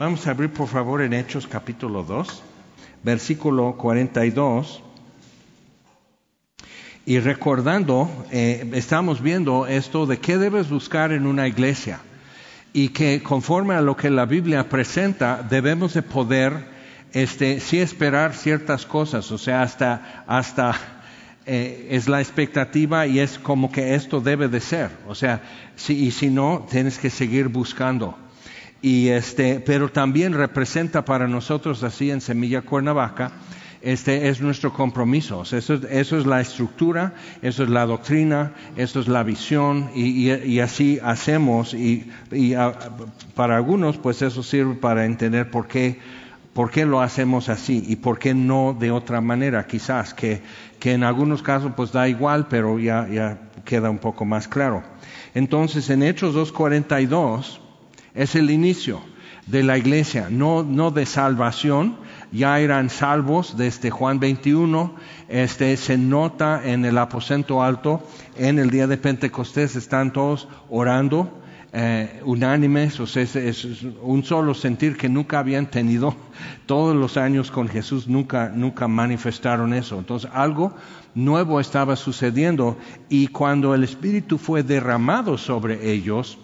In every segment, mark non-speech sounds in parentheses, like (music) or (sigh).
Vamos a abrir por favor en Hechos capítulo 2, versículo 42. Y recordando, eh, estamos viendo esto de qué debes buscar en una iglesia y que conforme a lo que la Biblia presenta debemos de poder este sí esperar ciertas cosas, o sea, hasta hasta eh, es la expectativa y es como que esto debe de ser, o sea, si, y si no tienes que seguir buscando. Y este, pero también representa para nosotros así en Semilla Cuernavaca este es nuestro compromiso. eso, es la estructura, eso es la doctrina, eso es la visión y, así hacemos y, ah, para algunos pues eso sirve para entender por qué, por qué lo hacemos así y por qué no de otra manera quizás, que, que en algunos casos pues da igual pero ya, ya queda un poco más claro. Entonces en Hechos 2.42 es el inicio de la iglesia, no, no de salvación, ya eran salvos desde Juan 21, este se nota en el aposento alto, en el día de Pentecostés están todos orando, eh, unánimes, o sea, es, un solo sentir que nunca habían tenido. Todos los años con Jesús, nunca, nunca manifestaron eso. Entonces algo nuevo estaba sucediendo. Y cuando el Espíritu fue derramado sobre ellos,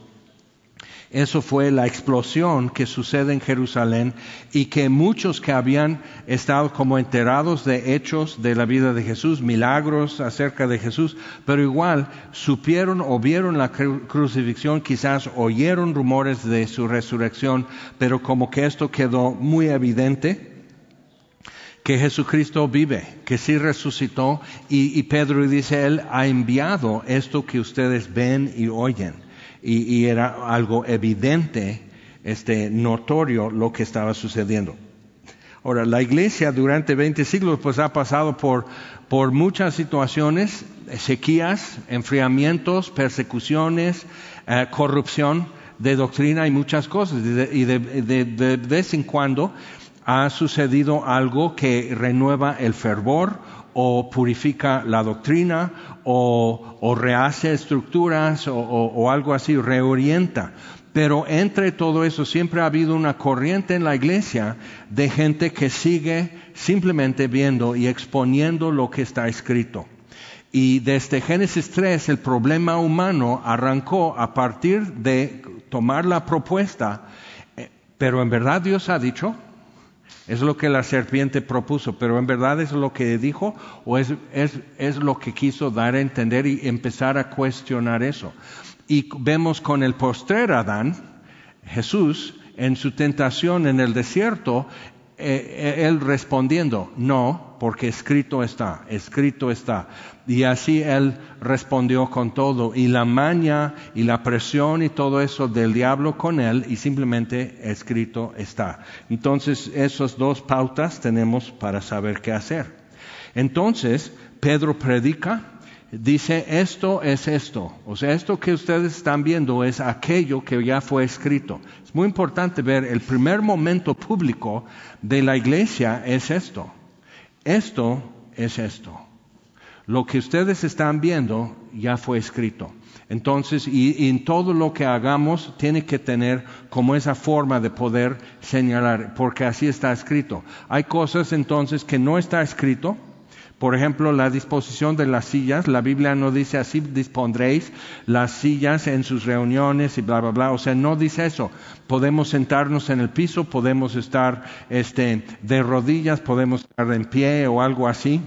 eso fue la explosión que sucede en Jerusalén y que muchos que habían estado como enterados de hechos de la vida de Jesús, milagros acerca de Jesús, pero igual supieron o vieron la crucifixión, quizás oyeron rumores de su resurrección, pero como que esto quedó muy evidente que Jesucristo vive, que sí resucitó y, y Pedro dice, Él ha enviado esto que ustedes ven y oyen y, era algo evidente, este, notorio lo que estaba sucediendo. Ahora, la iglesia durante 20 siglos pues ha pasado por, por muchas situaciones, sequías, enfriamientos, persecuciones, eh, corrupción de doctrina y muchas cosas. Y de, de, vez en cuando ha sucedido algo que renueva el fervor o purifica la doctrina o, rehace estructuras o, algo así, reorienta. Pero entre todo eso siempre ha habido una corriente en la iglesia de gente que sigue simplemente viendo y exponiendo lo que está escrito. Y desde Génesis 3 el problema humano arrancó a partir de tomar la propuesta, eh, pero en verdad Dios ha dicho, es lo que la serpiente propuso, pero en verdad es lo que dijo o es, es, lo que quiso dar a entender y empezar a cuestionar eso. Y vemos con el postrer Adán, Jesús, en su tentación en el desierto, eh, eh, él respondiendo, no, porque escrito está, escrito está. Y así él respondió con todo, y la maña y la presión y todo eso del diablo con él, y simplemente escrito está. Entonces, esas dos pautas tenemos para saber qué hacer. Entonces, Pedro predica, dice, esto es esto. O sea, esto que ustedes están viendo es aquello que ya fue escrito. Es muy importante ver el primer momento público de la iglesia es esto. Esto es esto. Lo que ustedes están viendo ya fue escrito. Entonces, y, en todo lo que hagamos tiene que tener como esa forma de poder señalar, porque así está escrito. Hay cosas entonces que no está escrito, por ejemplo, la disposición de las sillas, la Biblia no dice así dispondréis las sillas en sus reuniones y bla, bla, bla. O sea, no dice eso. Podemos sentarnos en el piso, podemos estar este, de rodillas, podemos estar en pie o algo así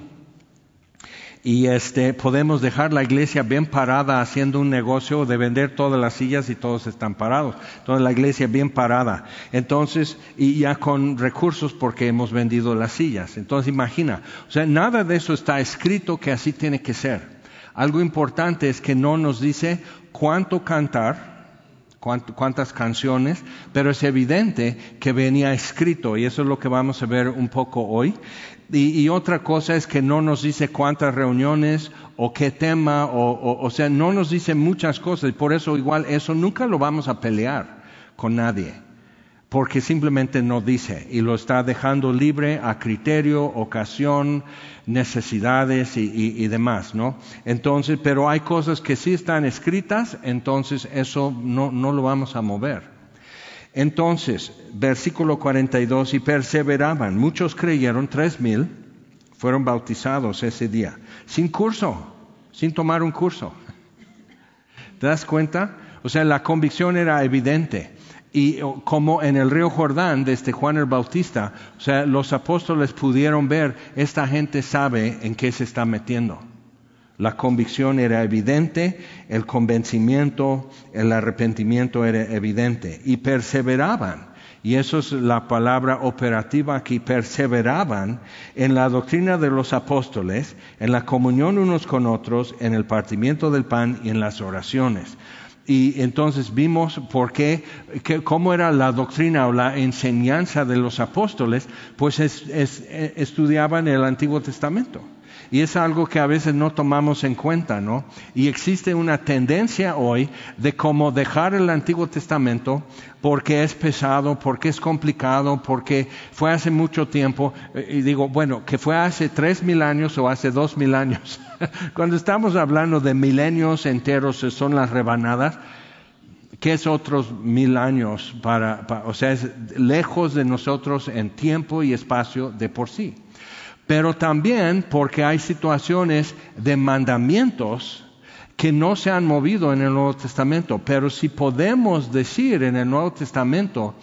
y este, podemos dejar la iglesia bien parada haciendo un negocio de vender todas las sillas y todos están parados. Entonces la iglesia bien parada. Entonces, y ya con recursos porque hemos vendido las sillas. Entonces imagina, o sea, nada de eso está escrito que así tiene que ser. Algo importante es que no nos dice cuánto cantar, cuántas canciones, pero es evidente que venía escrito y eso es lo que vamos a ver un poco hoy. Y, otra cosa es que no nos dice cuántas reuniones o qué tema, o, o sea, no nos dice muchas cosas y por eso igual eso nunca lo vamos a pelear con nadie porque simplemente no dice y lo está dejando libre a criterio, ocasión, necesidades y, demás, ¿no? Entonces, pero hay cosas que sí están escritas, entonces eso no, no lo vamos a mover. Entonces, versículo 42, y perseveraban. Muchos creyeron, tres mil fueron bautizados ese día, sin curso, sin tomar un curso. ¿Te das cuenta? O sea, la convicción era evidente. Y como en el río Jordán, desde Juan el Bautista, o sea, los apóstoles pudieron ver, esta gente sabe en qué se está metiendo. La convicción era evidente, el convencimiento, el arrepentimiento era evidente. Y perseveraban, y eso es la palabra operativa aquí, perseveraban en la doctrina de los apóstoles, en la comunión unos con otros, en el partimiento del pan y en las oraciones y entonces vimos por qué, cómo era la doctrina o la enseñanza de los apóstoles, pues estudiaban el Antiguo Testamento. Y es algo que a veces no tomamos en cuenta, ¿no? Y existe una tendencia hoy de cómo dejar el Antiguo Testamento porque es pesado, porque es complicado, porque fue hace mucho tiempo. Eh, y digo, bueno, que fue hace tres mil años o hace dos mil años. (laughs) Cuando estamos hablando de milenios enteros, son las rebanadas. ¿Qué es otros mil años para, o sea, es lejos de nosotros en tiempo y espacio de por sí? Pero también porque hay situaciones de mandamientos que no se han movido en el Nuevo Testamento. Pero si podemos decir en el Nuevo Testamento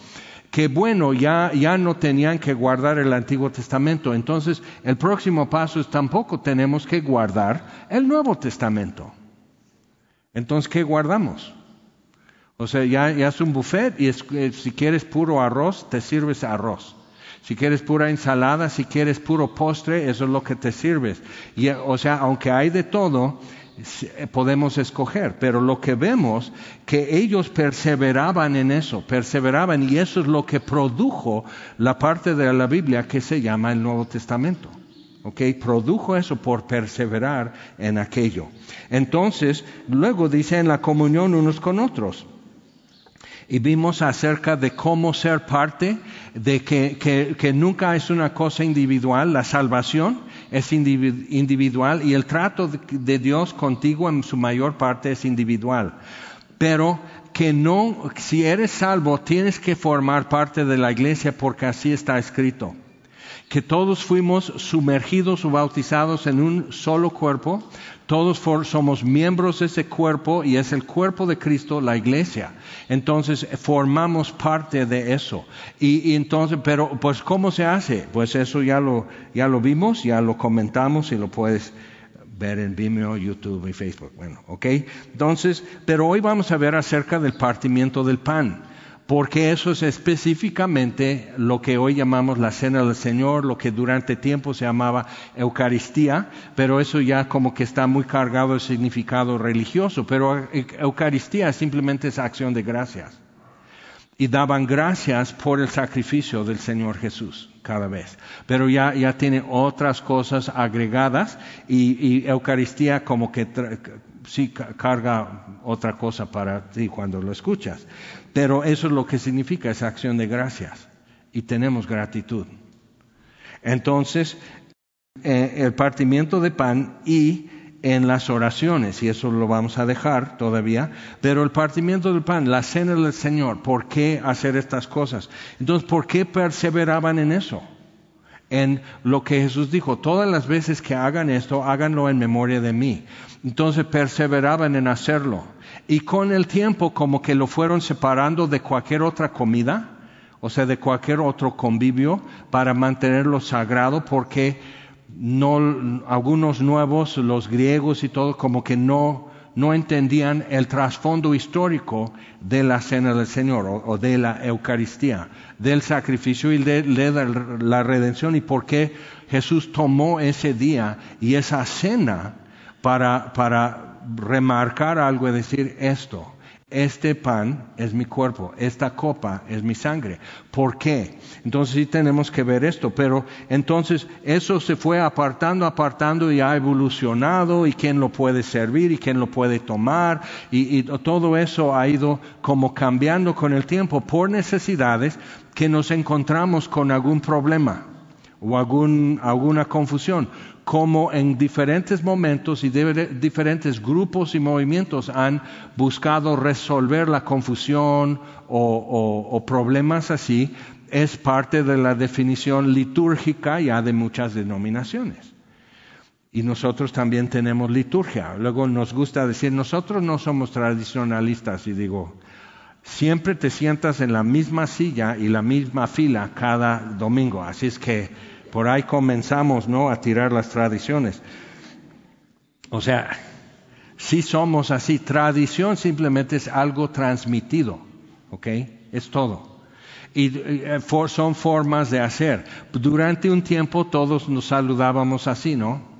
que bueno, ya, ya no tenían que guardar el Antiguo Testamento, entonces el próximo paso es tampoco tenemos que guardar el Nuevo Testamento. Entonces, ¿qué guardamos? O sea, ya, ya es un buffet y eh, si quieres puro arroz, te sirves arroz. Si quieres pura ensalada, si quieres puro postre, eso es lo que te sirves. Y, o sea, aunque hay de todo, eh, podemos escoger, pero lo que vemos que ellos perseveraban en eso, perseveraban y eso es lo que produjo la parte de la Biblia que se llama el Nuevo Testamento. ¿ok? Produjo eso por perseverar en aquello. Entonces, luego dice en la comunión unos con otros y vimos acerca de cómo ser parte, de que, nunca es una cosa individual, la salvación es individual y el trato de Dios contigo en su mayor parte es individual. Pero que no, si eres salvo, tienes que formar parte de la iglesia porque así está escrito que todos fuimos sumergidos o bautizados en un solo cuerpo, todos somos miembros de ese cuerpo y es el cuerpo de Cristo, la iglesia. Entonces formamos parte de eso. Y, entonces, pero pues ¿cómo se hace? Pues eso ya lo, ya lo vimos, ya lo comentamos y lo puedes ver en Vimeo, YouTube y Facebook. Bueno, ok. Entonces, pero hoy vamos a ver acerca del partimiento del pan porque eso es específicamente lo que hoy llamamos la cena del Señor, lo que durante tiempo se llamaba Eucaristía, pero eso ya como que está muy cargado de significado religioso, pero Eucaristía simplemente es acción de gracias. Y daban gracias por el sacrificio del Señor Jesús cada vez. Pero ya, ya tiene otras cosas agregadas y, y Eucaristía como que sí carga otra cosa para ti cuando lo escuchas. Pero eso es lo que significa esa acción de gracias. Y tenemos gratitud. Entonces, eh, el partimiento de pan y en las oraciones, y eso lo vamos a dejar todavía, pero el partimiento del pan, la cena del Señor, ¿por qué hacer estas cosas? Entonces, ¿por qué perseveraban en eso? En lo que Jesús dijo, todas las veces que hagan esto, háganlo en memoria de mí. Entonces perseveraban en hacerlo. Y con el tiempo como que lo fueron separando de cualquier otra comida, o sea, de cualquier otro convivio, para mantenerlo sagrado, porque no, algunos nuevos, los griegos y todo, como que no, no entendían el trasfondo histórico de la cena del Señor o, de la Eucaristía, del sacrificio y de, la redención y por qué Jesús tomó ese día y esa cena para, para remarcar algo y decir esto. Este pan es mi cuerpo, esta copa es mi sangre. ¿Por qué? Entonces sí tenemos que ver esto, pero entonces eso se fue apartando, apartando y ha evolucionado y quién lo puede servir y quién lo puede tomar y, todo eso ha ido como cambiando con el tiempo por necesidades que nos encontramos con algún problema o algún, alguna confusión, como en diferentes momentos y diferentes grupos y movimientos han buscado resolver la confusión o, problemas así, es parte de la definición litúrgica ya de muchas denominaciones. Y nosotros también tenemos liturgia. Luego nos gusta decir, nosotros no somos tradicionalistas. Y digo, siempre te sientas en la misma silla y la misma fila cada domingo. Así es que por ahí comenzamos, ¿no? A tirar las tradiciones. O sea, si somos así, tradición simplemente es algo transmitido, ¿ok? Es todo. Y eh, son formas de hacer. Durante un tiempo todos nos saludábamos así, ¿no?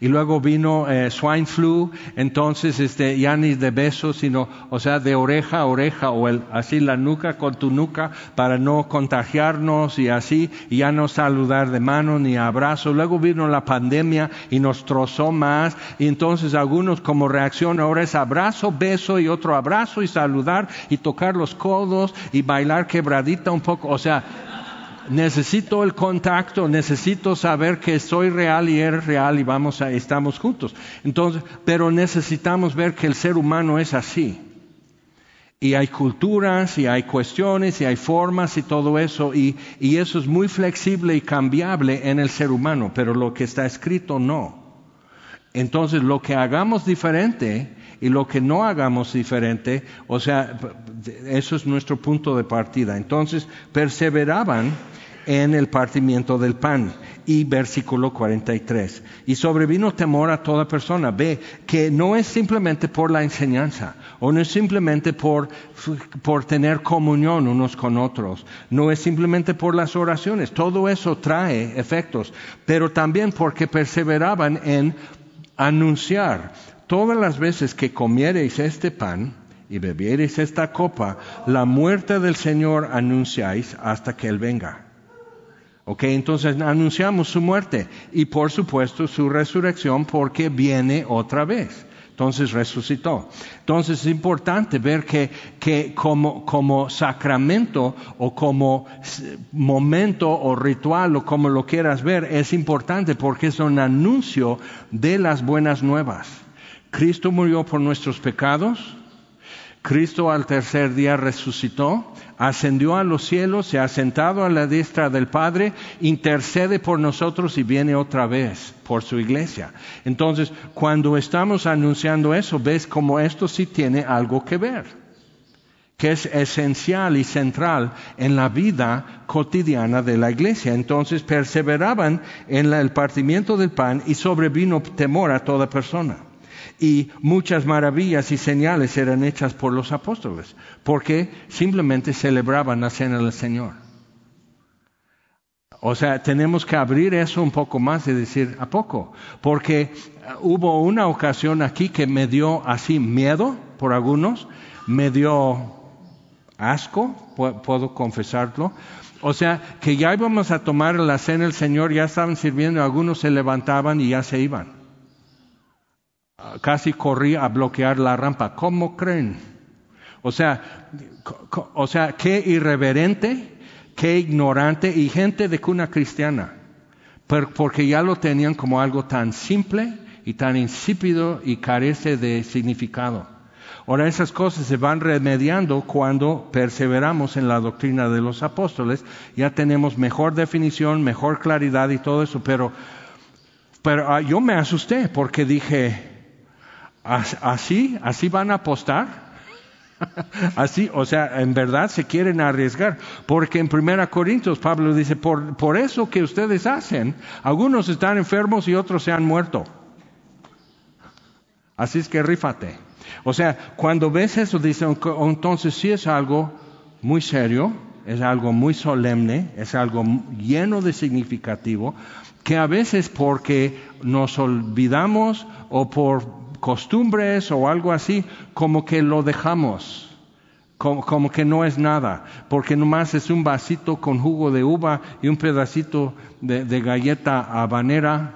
Y luego vino eh, swine flu, entonces este, ya ni de besos, sino, o sea, de oreja a oreja, o el, así la nuca con tu nuca, para no contagiarnos y así, y ya no saludar de mano ni abrazo. Luego vino la pandemia y nos trozó más, y entonces algunos como reacción ahora es abrazo, beso y otro abrazo y saludar y tocar los codos y bailar quebradita un poco, o sea, necesito el contacto, necesito saber que soy real y eres real y vamos a, estamos juntos. Entonces, pero necesitamos ver que el ser humano es así. Y hay culturas, y hay cuestiones, y hay formas y todo eso, y, y eso es muy flexible y cambiable en el ser humano, pero lo que está escrito no. Entonces, lo que hagamos diferente y lo que no hagamos diferente, o sea, eso es nuestro punto de partida. Entonces, perseveraban en el partimiento del pan. Y versículo 43. Y sobrevino temor a toda persona. Ve que no es simplemente por la enseñanza, o no es simplemente por, por tener comunión unos con otros, no es simplemente por las oraciones. Todo eso trae efectos, pero también porque perseveraban en anunciar. Todas las veces que comiereis este pan, y bebiereis esta copa, la muerte del Señor anunciáis hasta que Él venga. Ok, entonces anunciamos su muerte y por supuesto su resurrección porque viene otra vez. Entonces resucitó. Entonces es importante ver que, que como, como, sacramento o como momento o ritual o como lo quieras ver, es importante porque es un anuncio de las buenas nuevas. Cristo murió por nuestros pecados, Cristo al tercer día resucitó, ascendió a los cielos, se ha sentado a la diestra del Padre, intercede por nosotros y viene otra vez por su iglesia. Entonces, cuando estamos anunciando eso, ves como esto sí tiene algo que ver, que es esencial y central en la vida cotidiana de la iglesia. Entonces, perseveraban en el partimiento del pan y sobrevino temor a toda persona y muchas maravillas y señales eran hechas por los apóstoles, porque simplemente celebraban la cena del Señor. O sea, tenemos que abrir eso un poco más y decir, ¿a poco? Porque hubo una ocasión aquí que me dio así miedo por algunos, me dio asco, puedo confesarlo. O sea, que ya íbamos a tomar la cena del Señor, ya estaban sirviendo, algunos se levantaban y ya se iban casi corrí a bloquear la rampa. ¿Cómo creen? O sea, o sea, qué irreverente, qué ignorante y gente de cuna cristiana, porque ya lo tenían como algo tan simple y tan insípido y carece de significado. Ahora esas cosas se van remediando cuando perseveramos en la doctrina de los apóstoles, ya tenemos mejor definición, mejor claridad y todo eso, pero, pero ah, yo me asusté porque dije, ¿Así? ¿Así van a apostar? (laughs) Así, o sea, en verdad se quieren arriesgar, porque en 1 Corintios Pablo dice, por, por eso que ustedes hacen, algunos están enfermos y otros se han muerto. Así es que rífate. O sea, cuando ves eso, dice, entonces sí es algo muy serio, es algo muy solemne, es algo lleno de significativo, que a veces porque nos olvidamos o por costumbres o algo así, como que lo dejamos, como, que no es nada, porque nomás es un vasito con jugo de uva y un pedacito de, galleta habanera,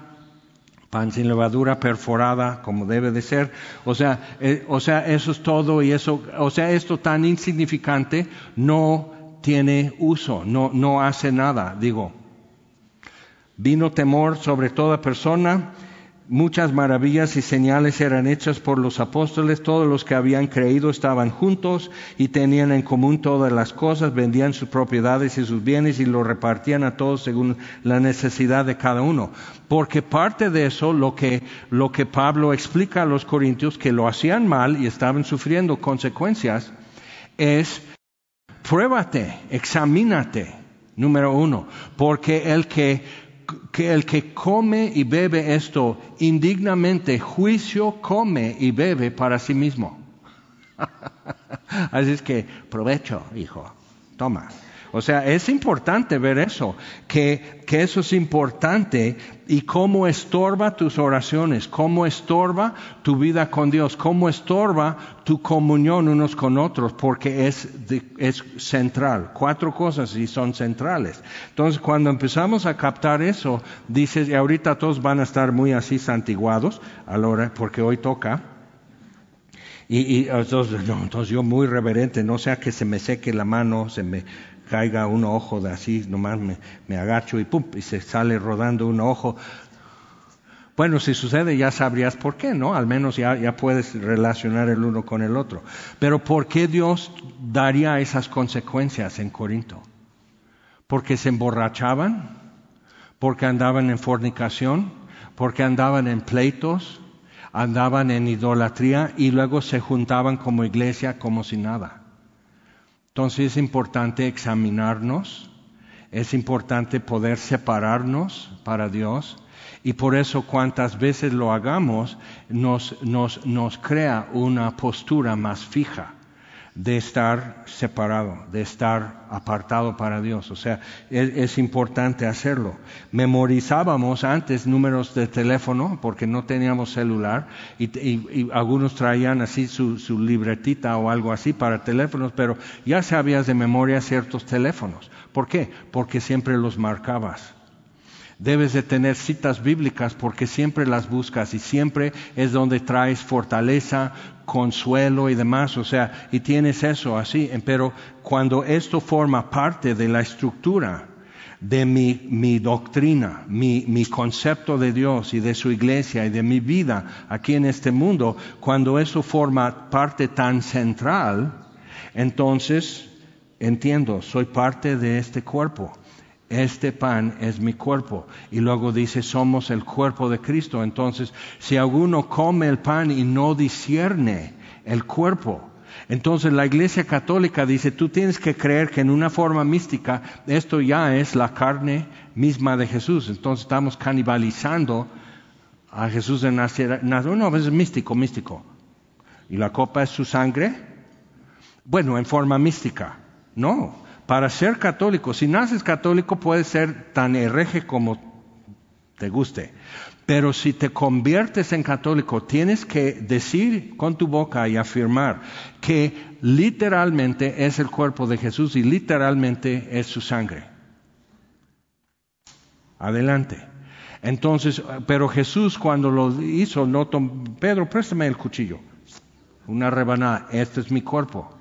pan sin levadura perforada, como debe de ser. O sea, eh, o sea, eso es todo y eso, o sea, esto tan insignificante no tiene uso, no, no hace nada, digo. Vino temor sobre toda persona Muchas maravillas y señales eran hechas por los apóstoles, todos los que habían creído estaban juntos y tenían en común todas las cosas, vendían sus propiedades y sus bienes y lo repartían a todos según la necesidad de cada uno. Porque parte de eso, lo que, lo que Pablo explica a los corintios, que lo hacían mal y estaban sufriendo consecuencias, es pruébate, examínate, número uno, porque el que que el que come y bebe esto indignamente, juicio come y bebe para sí mismo. (laughs) Así es que provecho, hijo, toma. O sea, es importante ver eso, que, que eso es importante y cómo estorba tus oraciones, cómo estorba tu vida con Dios, cómo estorba tu comunión unos con otros, porque es, es central. Cuatro cosas y son centrales. Entonces, cuando empezamos a captar eso, dices, y ahorita todos van a estar muy así santiguados, a porque hoy toca. Y, y entonces, entonces, yo muy reverente, no sea que se me seque la mano, se me caiga un ojo de así, nomás me, me agacho y pum, y se sale rodando un ojo. Bueno, si sucede ya sabrías por qué, ¿no? Al menos ya, ya puedes relacionar el uno con el otro. Pero ¿por qué Dios daría esas consecuencias en Corinto? Porque se emborrachaban, porque andaban en fornicación, porque andaban en pleitos, andaban en idolatría y luego se juntaban como iglesia como si nada. Entonces es importante examinarnos, es importante poder separarnos para Dios y por eso cuantas veces lo hagamos nos, nos, crea una postura más fija de estar separado, de estar apartado para Dios. O sea, es, importante hacerlo. Memorizábamos antes números de teléfono porque no teníamos celular y, algunos traían así su, su, libretita o algo así para teléfonos, pero ya sabías de memoria ciertos teléfonos. ¿Por qué? Porque siempre los marcabas. Debes de tener citas bíblicas porque siempre las buscas y siempre es donde traes fortaleza, consuelo y demás. O sea, y tienes eso así. Pero cuando esto forma parte de la estructura de mi, mi doctrina, mi, mi concepto de Dios y de su iglesia y de mi vida aquí en este mundo, cuando eso forma parte tan central, entonces entiendo, soy parte de este cuerpo este pan es mi cuerpo. Y luego dice, somos el cuerpo de Cristo. Entonces, si alguno come el pan y no discierne el cuerpo, entonces la Iglesia Católica dice, tú tienes que creer que en una forma mística esto ya es la carne misma de Jesús. Entonces estamos canibalizando a Jesús de Nazaret. No, es místico, místico. ¿Y la copa es su sangre? Bueno, en forma mística. No, para ser católico, si naces católico puedes ser tan hereje como te guste, pero si te conviertes en católico tienes que decir con tu boca y afirmar que literalmente es el cuerpo de Jesús y literalmente es su sangre. Adelante. Entonces, pero Jesús cuando lo hizo, no Pedro, préstame el cuchillo. Una rebanada, este es mi cuerpo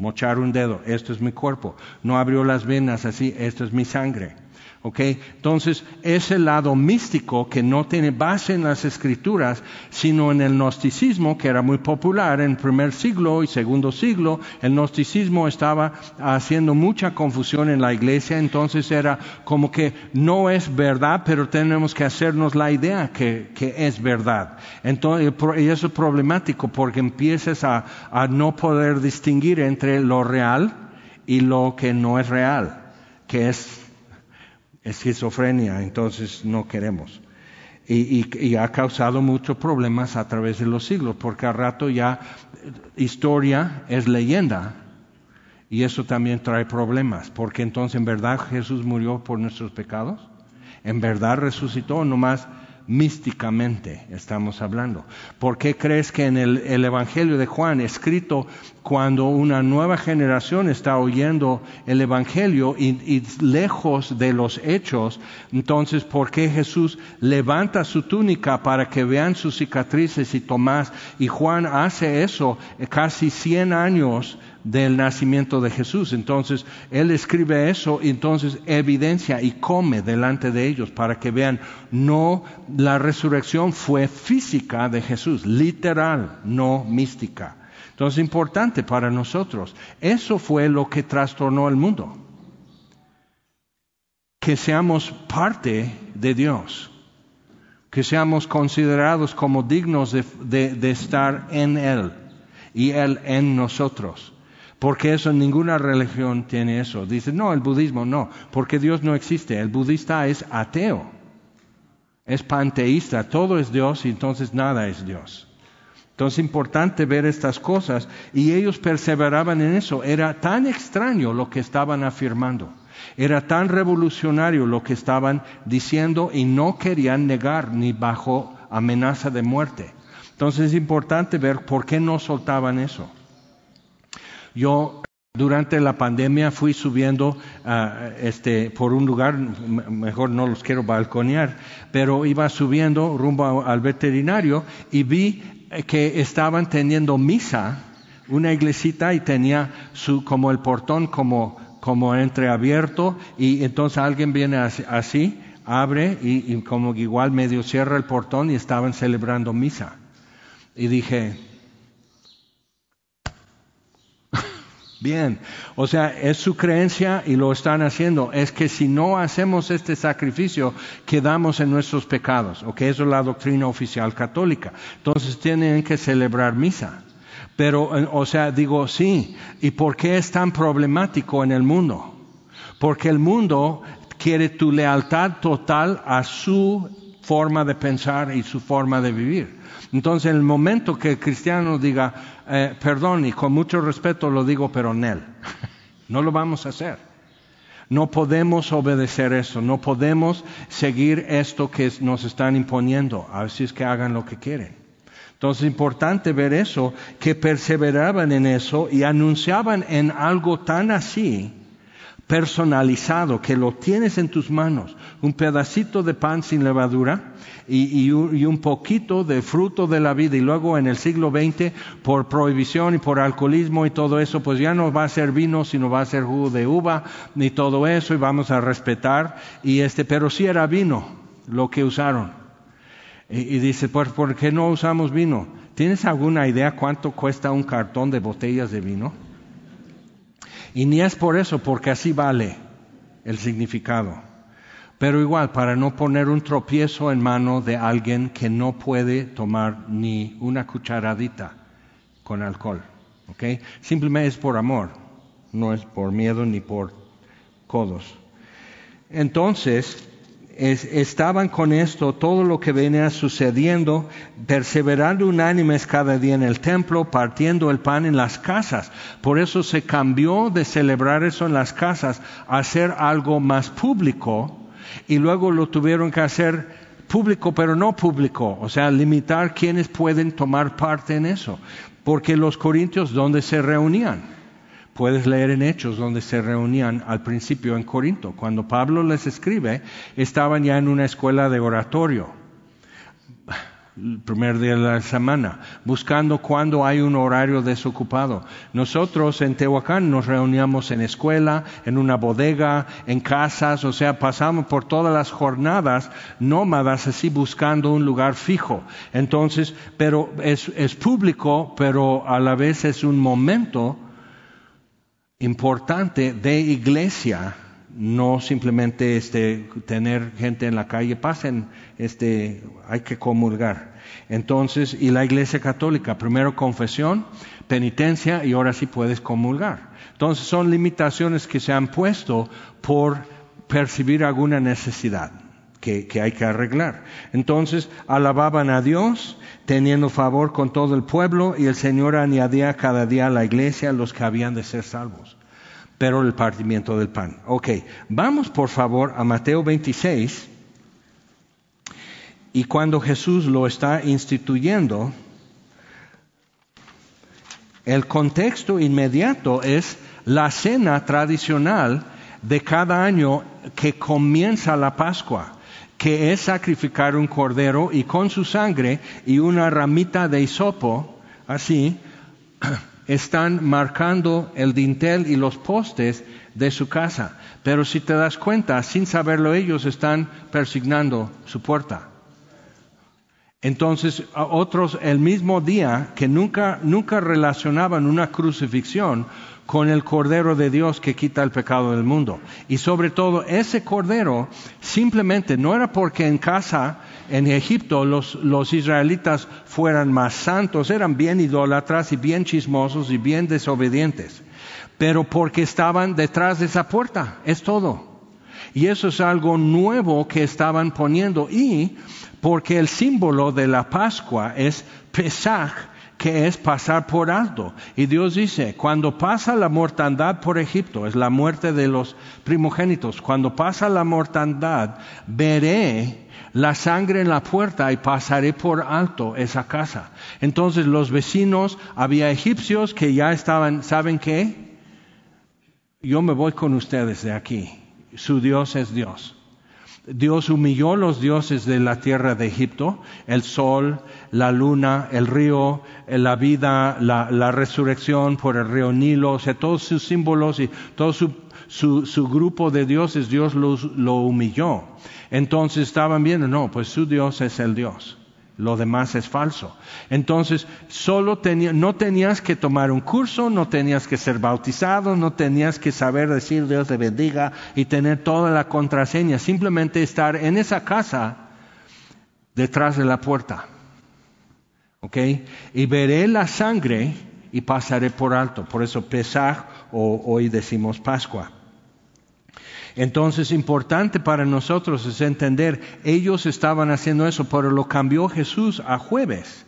mochar un dedo, esto es mi cuerpo, no abrió las venas así, esto es mi sangre. Okay, Entonces, ese lado místico que no tiene base en las escrituras, sino en el gnosticismo, que era muy popular en primer siglo y segundo siglo, el gnosticismo estaba haciendo mucha confusión en la iglesia, entonces era como que no es verdad, pero tenemos que hacernos la idea que, es verdad. Entonces, y eso es problemático porque empiezas a, a no poder distinguir entre lo real y lo que no es real, que es esquizofrenia, entonces no queremos. Y, ha causado muchos problemas a través de los siglos, porque a rato ya historia es leyenda y eso también trae problemas, porque entonces en verdad Jesús murió por nuestros pecados, en verdad resucitó, nomás místicamente estamos hablando. ¿Por qué crees que en el, Evangelio de Juan, escrito cuando una nueva generación está oyendo el Evangelio y, lejos de los hechos, entonces ¿por qué Jesús levanta su túnica para que vean sus cicatrices y Tomás y Juan hace eso casi 100 años del nacimiento de Jesús. Entonces, él escribe eso y entonces evidencia y come delante de ellos para que vean, no, la resurrección fue física de Jesús, literal, no mística. Entonces, importante para nosotros. Eso fue lo que trastornó el mundo. Que seamos parte de Dios. Que seamos considerados como dignos de, de estar en Él y Él en nosotros. Porque eso ninguna religión tiene eso. Dice, no, el budismo no, porque Dios no existe. El budista es ateo, es panteísta, todo es Dios y entonces nada es Dios. Entonces es importante ver estas cosas y ellos perseveraban en eso. Era tan extraño lo que estaban afirmando. Era tan revolucionario lo que estaban diciendo y no querían negar ni bajo amenaza de muerte. Entonces es importante ver por qué no soltaban eso. Yo durante la pandemia fui subiendo ah, este, por un lugar, mejor no los quiero balconear, pero iba subiendo rumbo al veterinario y vi que estaban teniendo misa, una iglesita y tenía su, como el portón como, como entreabierto y entonces alguien viene así, abre y como igual medio cierra el portón y estaban celebrando misa. Y dije, Bien, o sea, es su creencia y lo están haciendo. Es que si no hacemos este sacrificio, quedamos en nuestros pecados, ¿ok? Eso es la doctrina oficial católica. Entonces tienen que celebrar misa. Pero, eh, o sea, digo, sí. ¿Y por qué es tan problemático en el mundo? Porque el mundo quiere tu lealtad total a su forma de pensar y su forma de vivir. Entonces, en el momento que el cristiano diga, eh, perdón, y con mucho respeto lo digo, pero en él, (laughs) no lo vamos a hacer. No podemos obedecer eso, no podemos seguir esto que nos están imponiendo, así es que hagan lo que quieren. Entonces es importante ver eso, que perseveraban en eso y anunciaban en algo tan así, personalizado, que lo tienes en tus manos, un pedacito de pan sin levadura y, un poquito de fruto de la vida. Y luego en el siglo XX, por prohibición y por alcoholismo y todo eso, pues ya no va a ser vino, sino va a ser jugo de uva y todo eso, y vamos a respetar. Y este, pero sí era vino lo que usaron. Y, y dice, pues, ¿por qué no usamos vino? ¿Tienes alguna idea cuánto cuesta un cartón de botellas de vino? Y ni es por eso, porque así vale el significado. Pero igual, para no poner un tropiezo en mano de alguien que no puede tomar ni una cucharadita con alcohol. ¿ok? Simplemente es por amor, no es por miedo ni por codos. Entonces, estaban con esto, todo lo que venía sucediendo, perseverando unánimes cada día en el templo, partiendo el pan en las casas. Por eso se cambió de celebrar eso en las casas a hacer algo más público y luego lo tuvieron que hacer público pero no público, o sea, limitar quienes pueden tomar parte en eso. Porque los corintios, ¿dónde se reunían? Puedes leer en Hechos donde se reunían al principio en Corinto. Cuando Pablo les escribe, estaban ya en una escuela de oratorio, el primer día de la semana, buscando cuándo hay un horario desocupado. Nosotros en Tehuacán nos reuníamos en escuela, en una bodega, en casas, o sea, pasamos por todas las jornadas nómadas así buscando un lugar fijo. Entonces, pero es, es público, pero a la vez es un momento importante de iglesia, no simplemente este, tener gente en la calle, pasen, este, hay que comulgar. Entonces, y la iglesia católica, primero confesión, penitencia y ahora sí puedes comulgar. Entonces son limitaciones que se han puesto por percibir alguna necesidad que, que hay que arreglar. Entonces alababan a Dios, teniendo favor con todo el pueblo y el Señor añadía cada día a la iglesia los que habían de ser salvos. Pero el partimiento del pan. Ok, vamos por favor a Mateo 26. Y cuando Jesús lo está instituyendo, el contexto inmediato es la cena tradicional de cada año que comienza la Pascua que es sacrificar un cordero y con su sangre y una ramita de hisopo, así, (clears throat) están marcando el dintel y los postes de su casa. Pero si te das cuenta, sin saberlo ellos están persignando su puerta. Entonces, otros el mismo día que nunca, nunca relacionaban una crucifixión con el Cordero de Dios que quita el pecado del mundo. Y sobre todo, ese Cordero simplemente no era porque en casa, en Egipto, los, los israelitas fueran más santos, eran bien idólatras y bien chismosos y bien desobedientes, pero porque estaban detrás de esa puerta, es todo. Y eso es algo nuevo que estaban poniendo. Y porque el símbolo de la Pascua es Pesach, que es pasar por alto. Y Dios dice, cuando pasa la mortandad por Egipto, es la muerte de los primogénitos, cuando pasa la mortandad, veré la sangre en la puerta y pasaré por alto esa casa. Entonces los vecinos, había egipcios que ya estaban, ¿saben qué? Yo me voy con ustedes de aquí. Su Dios es Dios. Dios humilló los dioses de la tierra de Egipto, el sol, la luna, el río, la vida, la, resurrección por el río Nilo, o sea, todos sus símbolos y todo su, su, grupo de dioses, Dios lo humilló. Entonces estaban viendo, no, pues su Dios es el Dios lo demás es falso. Entonces, solo no tenías que tomar un curso, no tenías que ser bautizado, no tenías que saber decir Dios te bendiga y tener toda la contraseña, simplemente estar en esa casa detrás de la puerta. ¿Ok? Y veré la sangre y pasaré por alto. Por eso Pesaj o hoy decimos Pascua. Entonces, importante para nosotros es entender, ellos estaban haciendo eso, pero lo cambió Jesús a jueves.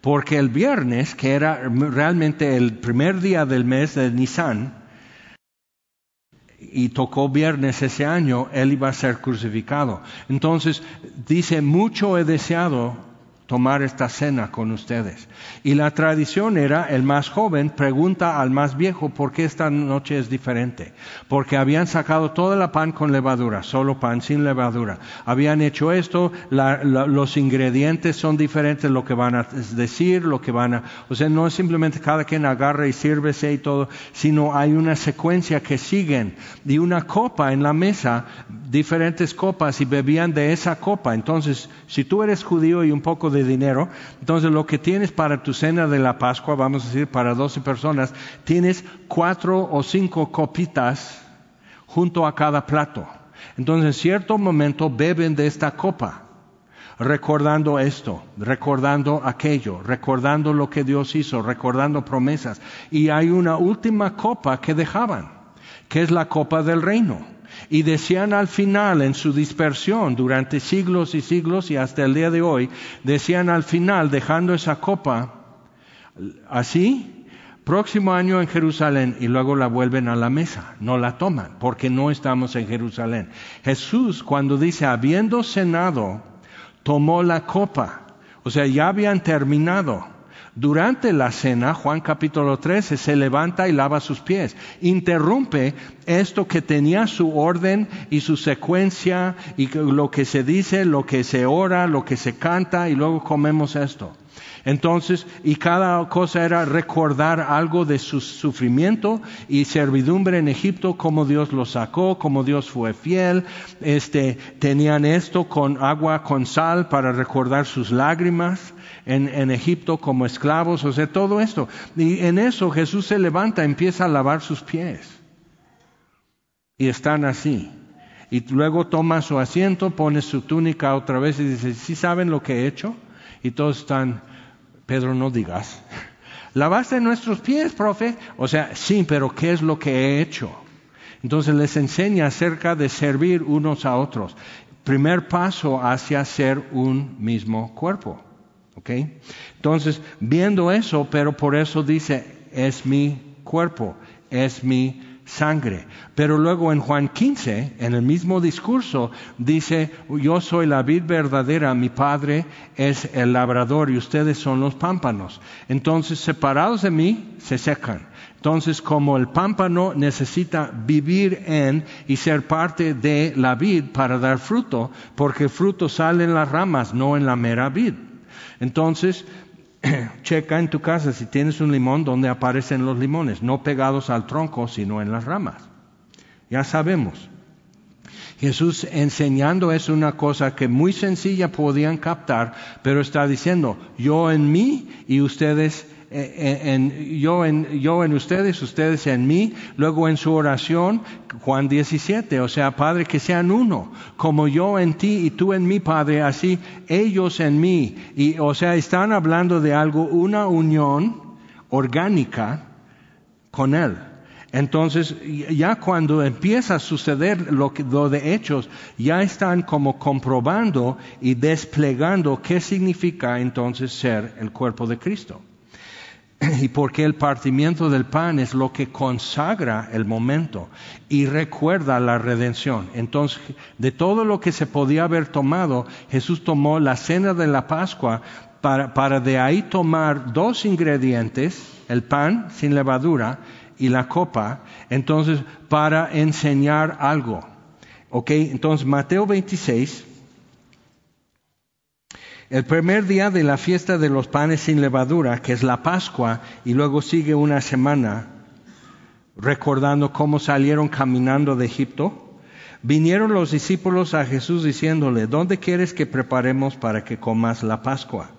Porque el viernes, que era realmente el primer día del mes de Nisan, y tocó viernes ese año, él iba a ser crucificado. Entonces, dice, mucho he deseado tomar esta cena con ustedes. Y la tradición era, el más joven pregunta al más viejo por qué esta noche es diferente. Porque habían sacado toda la pan con levadura, solo pan sin levadura. Habían hecho esto, los ingredientes son diferentes, lo que van a decir, lo que van a... O sea, no es simplemente cada quien agarra y sírvese y todo, sino hay una secuencia que siguen. Y una copa en la mesa, diferentes copas y bebían de esa copa. Entonces, si tú eres judío y un poco de dinero. Entonces lo que tienes para tu cena de la Pascua, vamos a decir para 12 personas, tienes cuatro o cinco copitas junto a cada plato. Entonces en cierto momento beben de esta copa, recordando esto, recordando aquello, recordando lo que Dios hizo, recordando promesas. Y hay una última copa que dejaban, que es la copa del reino. Y decían al final, en su dispersión, durante siglos y siglos y hasta el día de hoy, decían al final, dejando esa copa así, próximo año en Jerusalén, y luego la vuelven a la mesa, no la toman, porque no estamos en Jerusalén. Jesús, cuando dice, habiendo cenado, tomó la copa, o sea, ya habían terminado durante la cena, Juan capítulo 13, se levanta y lava sus pies. Interrumpe esto que tenía su orden y su secuencia y lo que se dice, lo que se ora, lo que se canta y luego comemos esto. Entonces, y cada cosa era recordar algo de su sufrimiento y servidumbre en Egipto, cómo Dios lo sacó, cómo Dios fue fiel. Este, tenían esto con agua con sal para recordar sus lágrimas en, Egipto como esclavos, o sea, todo esto. Y en eso Jesús se levanta, empieza a lavar sus pies. Y están así. Y luego toma su asiento, pone su túnica otra vez y dice, ¿sí saben lo que he hecho? Y todos están, Pedro, no digas. ¿Lavaste nuestros pies, profe? O sea, sí, pero ¿qué es lo que he hecho? Entonces les enseña acerca de servir unos a otros. Primer paso hacia ser un mismo cuerpo. Entonces, viendo eso, pero por eso dice, es mi cuerpo, es mi sangre. Pero luego en Juan 15, en el mismo discurso, dice, yo soy la vid verdadera, mi padre es el labrador y ustedes son los pámpanos. Entonces, separados de mí, se secan. Entonces, como el pámpano necesita vivir en y ser parte de la vid para dar fruto, porque fruto sale en las ramas, no en la mera vid. Entonces, (clears throat) checa en tu casa si tienes un limón donde aparecen los limones, no pegados al tronco, sino en las ramas. Ya sabemos. Jesús enseñando es una cosa que muy sencilla podían captar, pero está diciendo, yo en mí y ustedes eh, en, yo, en, yo en ustedes, ustedes en mí, luego en su oración, Juan 17, o sea, Padre, que sean uno, como yo en ti y tú en mí, Padre, así ellos en mí, y o sea, están hablando de algo, una unión orgánica con Él. Entonces, ya cuando empieza a suceder lo, que, lo de hechos, ya están como comprobando y desplegando qué significa entonces ser el cuerpo de Cristo. (clears throat) y porque el partimiento del pan es lo que consagra el momento y recuerda la redención. Entonces, de todo lo que se podía haber tomado, Jesús tomó la cena de la Pascua para, de ahí tomar dos ingredientes, el pan sin levadura y la copa, entonces para enseñar algo. ¿Ok? Entonces, Mateo 26, el primer día de la fiesta de los panes sin levadura, que es la Pascua, y luego sigue una semana recordando cómo salieron caminando de Egipto, vinieron los discípulos a Jesús diciéndole, ¿dónde quieres que preparemos para que comas la Pascua?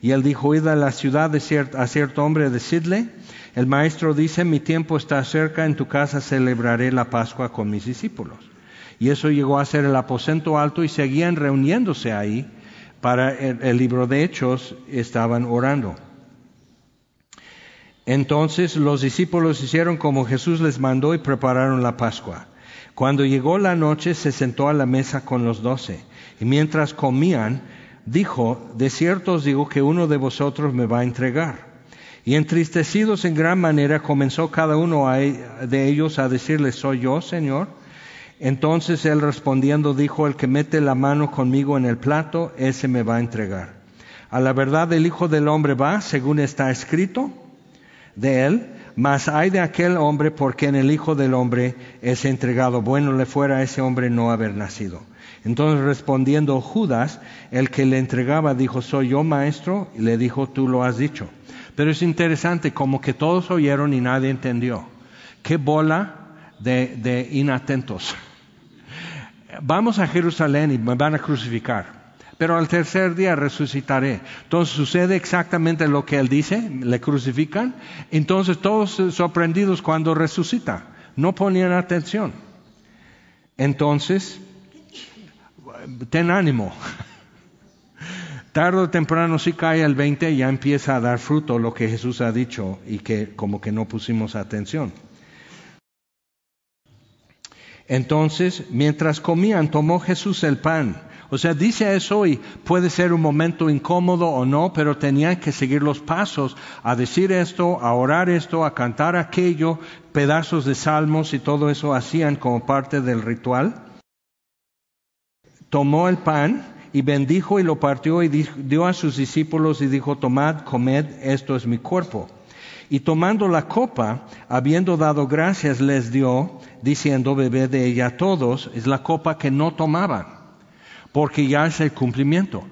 Y él dijo, id a la ciudad de a cierto hombre, decidle, el maestro dice, mi tiempo está cerca, en tu casa celebraré la Pascua con mis discípulos. Y eso llegó a ser el aposento alto y seguían reuniéndose ahí para el, libro de Hechos estaban orando. Entonces los discípulos hicieron como Jesús les mandó y prepararon la Pascua. Cuando llegó la noche se sentó a la mesa con los doce y mientras comían dijo, de cierto os digo que uno de vosotros me va a entregar. Y entristecidos en gran manera comenzó cada uno e, de ellos a decirle, ¿soy yo, Señor? Entonces él respondiendo dijo, el que mete la mano conmigo en el plato, ese me va a entregar. A la verdad el Hijo del Hombre va, según está escrito de él, mas hay de aquel hombre porque en el Hijo del Hombre es entregado. Bueno le fuera a ese hombre no haber nacido. Entonces respondiendo Judas, el que le entregaba, dijo, soy yo maestro, y le dijo, tú lo has dicho. Pero es interesante, como que todos oyeron y nadie entendió. Qué bola de, de inatentos vamos a Jerusalén y me van a crucificar, pero al tercer día resucitaré. Entonces sucede exactamente lo que él dice, le crucifican, entonces todos sorprendidos cuando resucita, no ponían atención. Entonces, ten ánimo. (laughs) Tarde o temprano si cae el 20 ya empieza a dar fruto lo que Jesús ha dicho y que como que no pusimos atención. Entonces, mientras comían, tomó Jesús el pan. O sea, dice eso y puede ser un momento incómodo o no, pero tenían que seguir los pasos a decir esto, a orar esto, a cantar aquello, pedazos de salmos y todo eso hacían como parte del ritual. Tomó el pan y bendijo y lo partió y dio a sus discípulos y dijo, tomad, comed, esto es mi cuerpo. Y tomando la copa, habiendo dado gracias, les dio, diciendo, bebed de ella todos, es la copa que no tomaban, porque ya es el cumplimiento,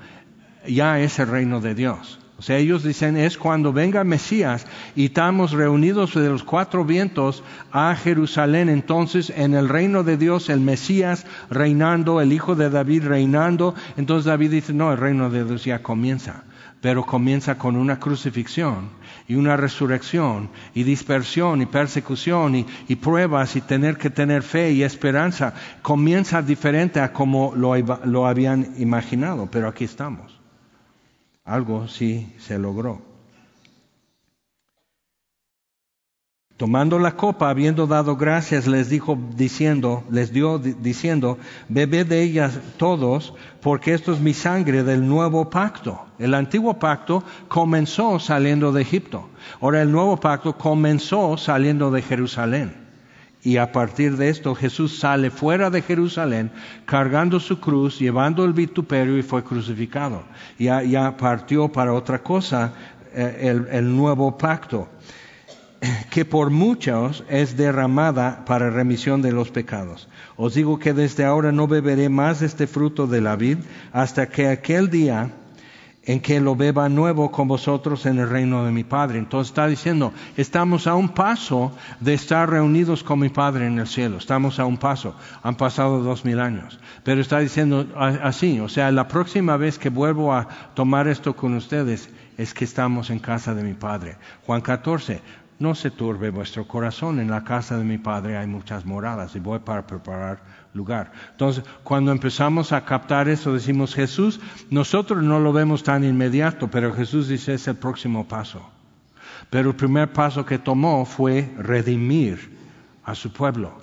ya es el reino de Dios. O sea, ellos dicen, es cuando venga Mesías y estamos reunidos de los cuatro vientos a Jerusalén, entonces en el reino de Dios, el Mesías reinando, el hijo de David reinando, entonces David dice, no, el reino de Dios ya comienza pero comienza con una crucifixión y una resurrección y dispersión y persecución y, pruebas y tener que tener fe y esperanza. Comienza diferente a como lo, habían imaginado, pero aquí estamos. Algo sí se logró. Tomando la copa, habiendo dado gracias, les dijo diciendo, les dio diciendo, bebed de ellas todos, porque esto es mi sangre del nuevo pacto. El antiguo pacto comenzó saliendo de Egipto. Ahora el nuevo pacto comenzó saliendo de Jerusalén. Y a partir de esto Jesús sale fuera de Jerusalén cargando su cruz, llevando el vituperio y fue crucificado. Ya, ya partió para otra cosa eh, el, el nuevo pacto que por muchos es derramada para remisión de los pecados. Os digo que desde ahora no beberé más este fruto de la vid hasta que aquel día en que lo beba nuevo con vosotros en el reino de mi Padre. Entonces está diciendo, estamos a un paso de estar reunidos con mi Padre en el cielo, estamos a un paso, han pasado dos mil años, pero está diciendo así, o sea, la próxima vez que vuelvo a tomar esto con ustedes es que estamos en casa de mi Padre. Juan 14, no se turbe vuestro corazón, en la casa de mi Padre hay muchas moradas y voy para preparar lugar. Entonces, cuando empezamos a captar eso, decimos Jesús, nosotros no lo vemos tan inmediato, pero Jesús dice es el próximo paso. Pero el primer paso que tomó fue redimir a su pueblo,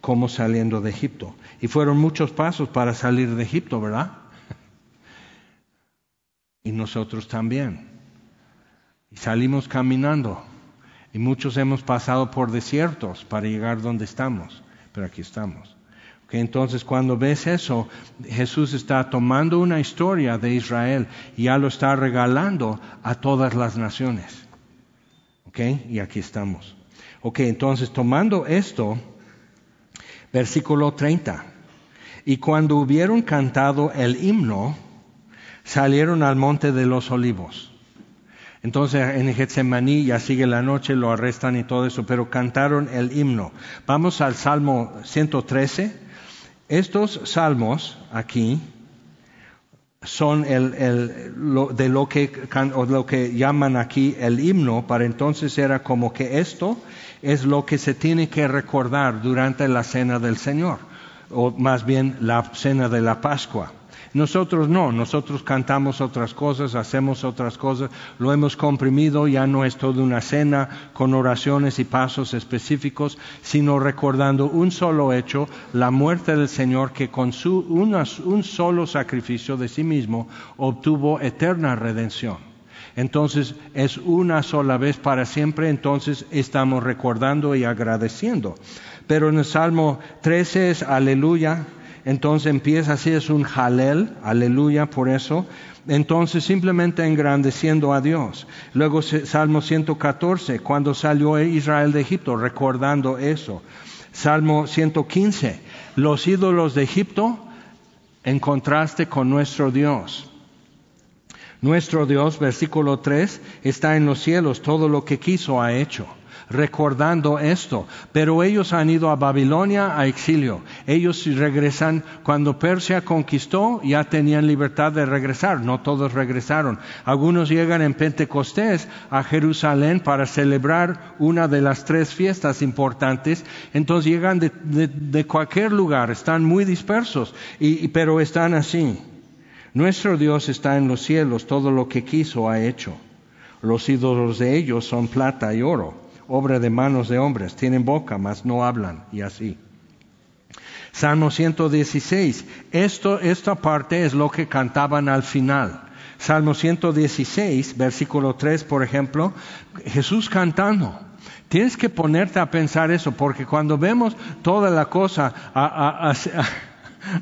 como saliendo de Egipto. Y fueron muchos pasos para salir de Egipto, ¿verdad? Y nosotros también. Y salimos caminando. Y muchos hemos pasado por desiertos para llegar donde estamos, pero aquí estamos entonces cuando ves eso, Jesús está tomando una historia de Israel y ya lo está regalando a todas las naciones. Y aquí estamos. Ok, entonces tomando esto, versículo 30. Y cuando hubieron cantado el himno, salieron al monte de los olivos. Entonces en Getsemaní ya sigue la noche, lo arrestan y todo eso, pero cantaron el himno. Vamos al Salmo 113 estos salmos aquí son el, de lo que, lo que llaman aquí el himno, para entonces era como que esto es lo que se tiene que recordar durante la cena del Señor, o más bien la cena de la Pascua. Nosotros no, nosotros cantamos otras cosas, hacemos otras cosas, lo hemos comprimido, ya no es toda una cena con oraciones y pasos específicos, sino recordando un solo hecho, la muerte del Señor que con su, un solo sacrificio de sí mismo obtuvo eterna redención. Entonces es una sola vez para siempre, entonces estamos recordando y agradeciendo. Pero en el Salmo 13 es aleluya, entonces empieza así, es un halel, aleluya por eso. Entonces simplemente engrandeciendo a Dios. Luego Salmo 114, cuando salió Israel de Egipto, recordando eso. Salmo 115, los ídolos de Egipto en contraste con nuestro Dios. Nuestro Dios, versículo 3, está en los cielos, todo lo que quiso ha hecho recordando esto. Pero ellos han ido a Babilonia a exilio. Ellos regresan, cuando Persia conquistó, ya tenían libertad de regresar. No todos regresaron. Algunos llegan en Pentecostés a Jerusalén para celebrar una de las tres fiestas importantes. Entonces llegan de, cualquier lugar, están muy dispersos, y, pero están así. Nuestro Dios está en los cielos, todo lo que quiso ha hecho. Los ídolos de ellos son plata y oro obra de manos de hombres, tienen boca, mas no hablan, y así. Salmo 116, esto, esta parte es lo que cantaban al final. Salmo 116, versículo 3, por ejemplo, Jesús cantando. Tienes que ponerte a pensar eso, porque cuando vemos toda la cosa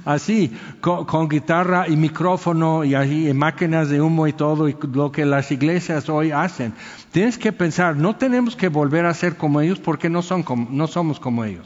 así, con, guitarra y micrófono y, y máquinas de humo y todo, y lo que las iglesias hoy hacen, Tienes que pensar, no tenemos que volver a ser como ellos porque no, son no somos como ellos.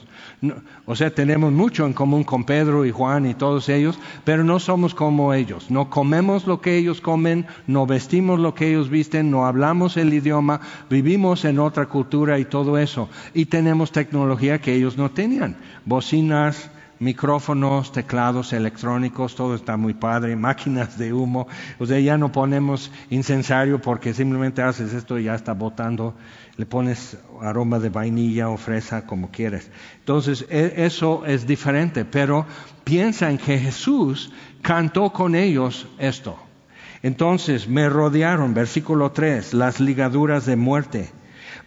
o sea, tenemos mucho en común con Pedro y Juan y todos ellos, pero no somos como ellos. No comemos lo que ellos comen, no vestimos lo que ellos visten, no hablamos el idioma, vivimos en otra cultura y todo eso. Y tenemos tecnología que ellos no tenían. Bocinas, micrófonos, teclados electrónicos, todo está muy padre, (laughs) máquinas de humo, o sea, ya no ponemos incensario porque simplemente haces esto y ya está botando, le pones aroma de vainilla o fresa como quieres. Entonces, e, eso es diferente, pero piensa en que Jesús cantó con ellos esto. Entonces me rodearon, versículo 3, las ligaduras de muerte.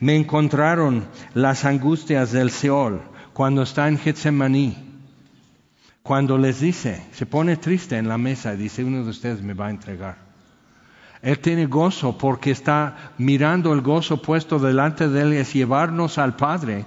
Me encontraron las angustias del Seol cuando está en Getsemaní cuando les dice, se pone triste en la mesa y dice, uno de ustedes me va a entregar. Él tiene gozo porque está mirando el gozo puesto delante de él, es llevarnos al Padre.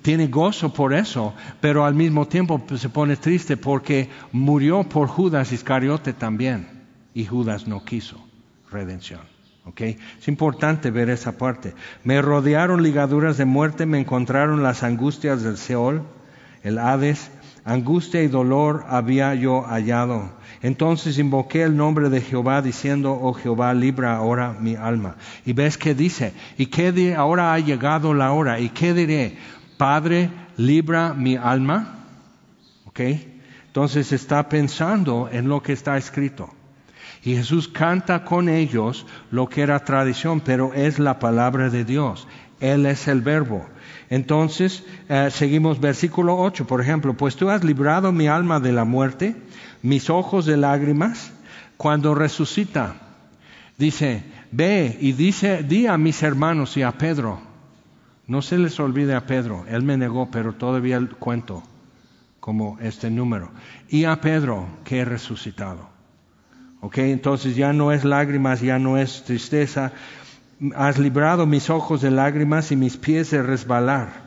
Tiene gozo por eso, pero al mismo tiempo se pone triste porque murió por Judas Iscariote también y Judas no quiso redención. ¿Okay? Es importante ver esa parte. Me rodearon ligaduras de muerte, me encontraron las angustias del Seol, el Hades, angustia y dolor había yo hallado. Entonces invoqué el nombre de Jehová diciendo, oh Jehová, libra ahora mi alma. Y ves que dice, y diré, ahora ha llegado la hora, y qué diré, Padre, libra mi alma. ¿Ok? Entonces está pensando en lo que está escrito. Y Jesús canta con ellos lo que era tradición, pero es la palabra de Dios. Él es el verbo. Entonces, eh, seguimos versículo 8, por ejemplo, pues tú has librado mi alma de la muerte, mis ojos de lágrimas, cuando resucita. Dice, ve y dice, di a mis hermanos y a Pedro, no se les olvide a Pedro, él me negó, pero todavía cuento como este número. Y a Pedro que he resucitado. Ok, entonces ya no es lágrimas, ya no es tristeza. Has librado mis ojos de lágrimas y mis pies de resbalar.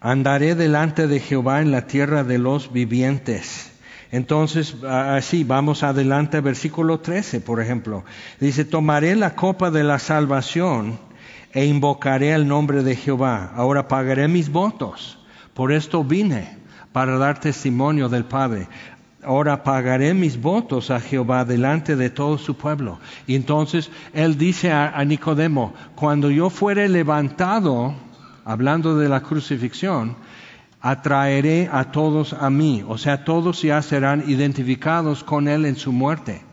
Andaré delante de Jehová en la tierra de los vivientes. Entonces, así, vamos adelante, versículo 13, por ejemplo. Dice, tomaré la copa de la salvación e invocaré el nombre de Jehová. Ahora pagaré mis votos por esto vine, para dar testimonio del Padre. Ahora pagaré mis votos a Jehová delante de todo su pueblo. Y entonces él dice a, Nicodemo, cuando yo fuere levantado, hablando de la crucifixión, atraeré a todos a mí. O sea, todos ya serán identificados con él en su muerte.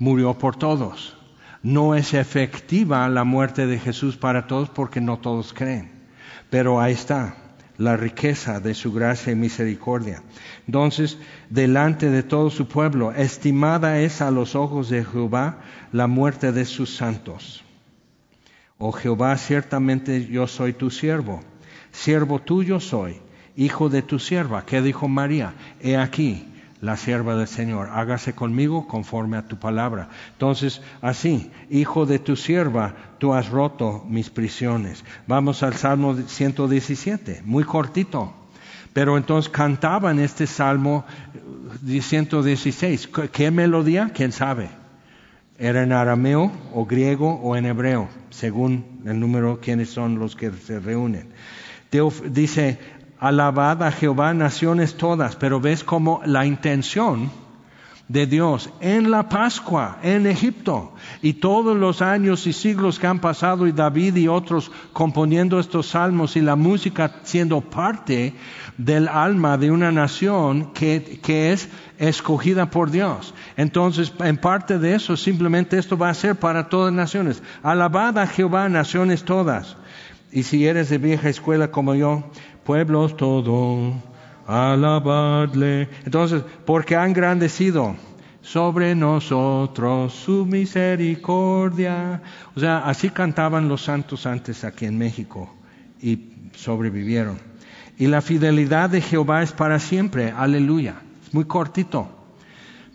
Murió por todos. No es efectiva la muerte de Jesús para todos porque no todos creen. Pero ahí está la riqueza de su gracia y misericordia. Entonces, delante de todo su pueblo, estimada es a los ojos de Jehová la muerte de sus santos. Oh Jehová, ciertamente yo soy tu siervo, siervo tuyo soy, hijo de tu sierva. ¿Qué dijo María? He aquí, la sierva del Señor, hágase conmigo conforme a tu palabra. Entonces, así, hijo de tu sierva, tú has roto mis prisiones. Vamos al Salmo 117, muy cortito. Pero entonces cantaban este Salmo 116. ¿Qué melodía? ¿Quién sabe? ¿Era en arameo o griego o en hebreo? Según el número, quiénes son los que se reúnen. Dice, alabad a Jehová naciones todas, pero ves como la intención de Dios en la Pascua, en Egipto, y todos los años y siglos que han pasado, y David y otros componiendo estos salmos y la música siendo parte del alma de una nación que, que es escogida por Dios. Entonces, en parte de eso, simplemente esto va a ser para todas las naciones. Alabad a Jehová, naciones todas. Y si eres de vieja escuela como yo, pueblos todos, alabadle. Entonces, porque ha engrandecido sobre nosotros su misericordia. O sea, así cantaban los santos antes aquí en México y sobrevivieron. Y la fidelidad de Jehová es para siempre. Aleluya. Es muy cortito.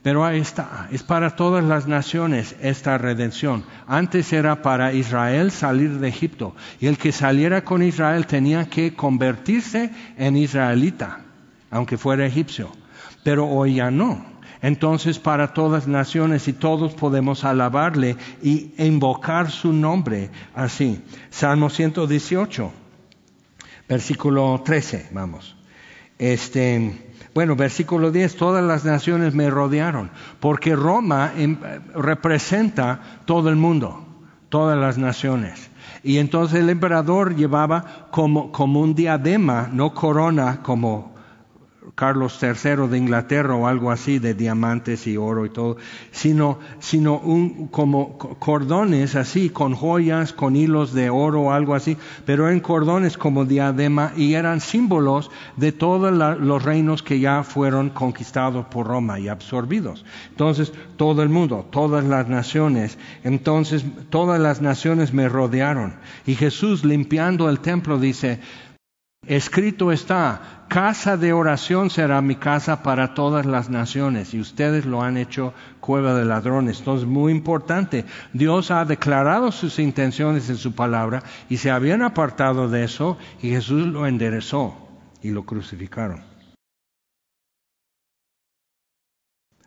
Pero ahí está, es para todas las naciones esta redención. Antes era para Israel salir de Egipto y el que saliera con Israel tenía que convertirse en israelita, aunque fuera egipcio. Pero hoy ya no. Entonces para todas naciones y todos podemos alabarle y invocar su nombre así. Salmo 118, versículo 13, vamos. Este bueno, versículo 10, todas las naciones me rodearon, porque Roma em, representa todo el mundo, todas las naciones. Y entonces el emperador llevaba como, como un diadema, no corona como Carlos III de Inglaterra o algo así de diamantes y oro y todo, sino, sino un, como cordones así, con joyas, con hilos de oro o algo así, pero en cordones como diadema y eran símbolos de todos los reinos que ya fueron conquistados por Roma y absorbidos. Entonces, todo el mundo, todas las naciones, entonces todas las naciones me rodearon. Y Jesús limpiando el templo dice, Escrito está, casa de oración será mi casa para todas las naciones y ustedes lo han hecho cueva de ladrones. Entonces, muy importante, Dios ha declarado sus intenciones en su palabra y se habían apartado de eso y Jesús lo enderezó y lo crucificaron.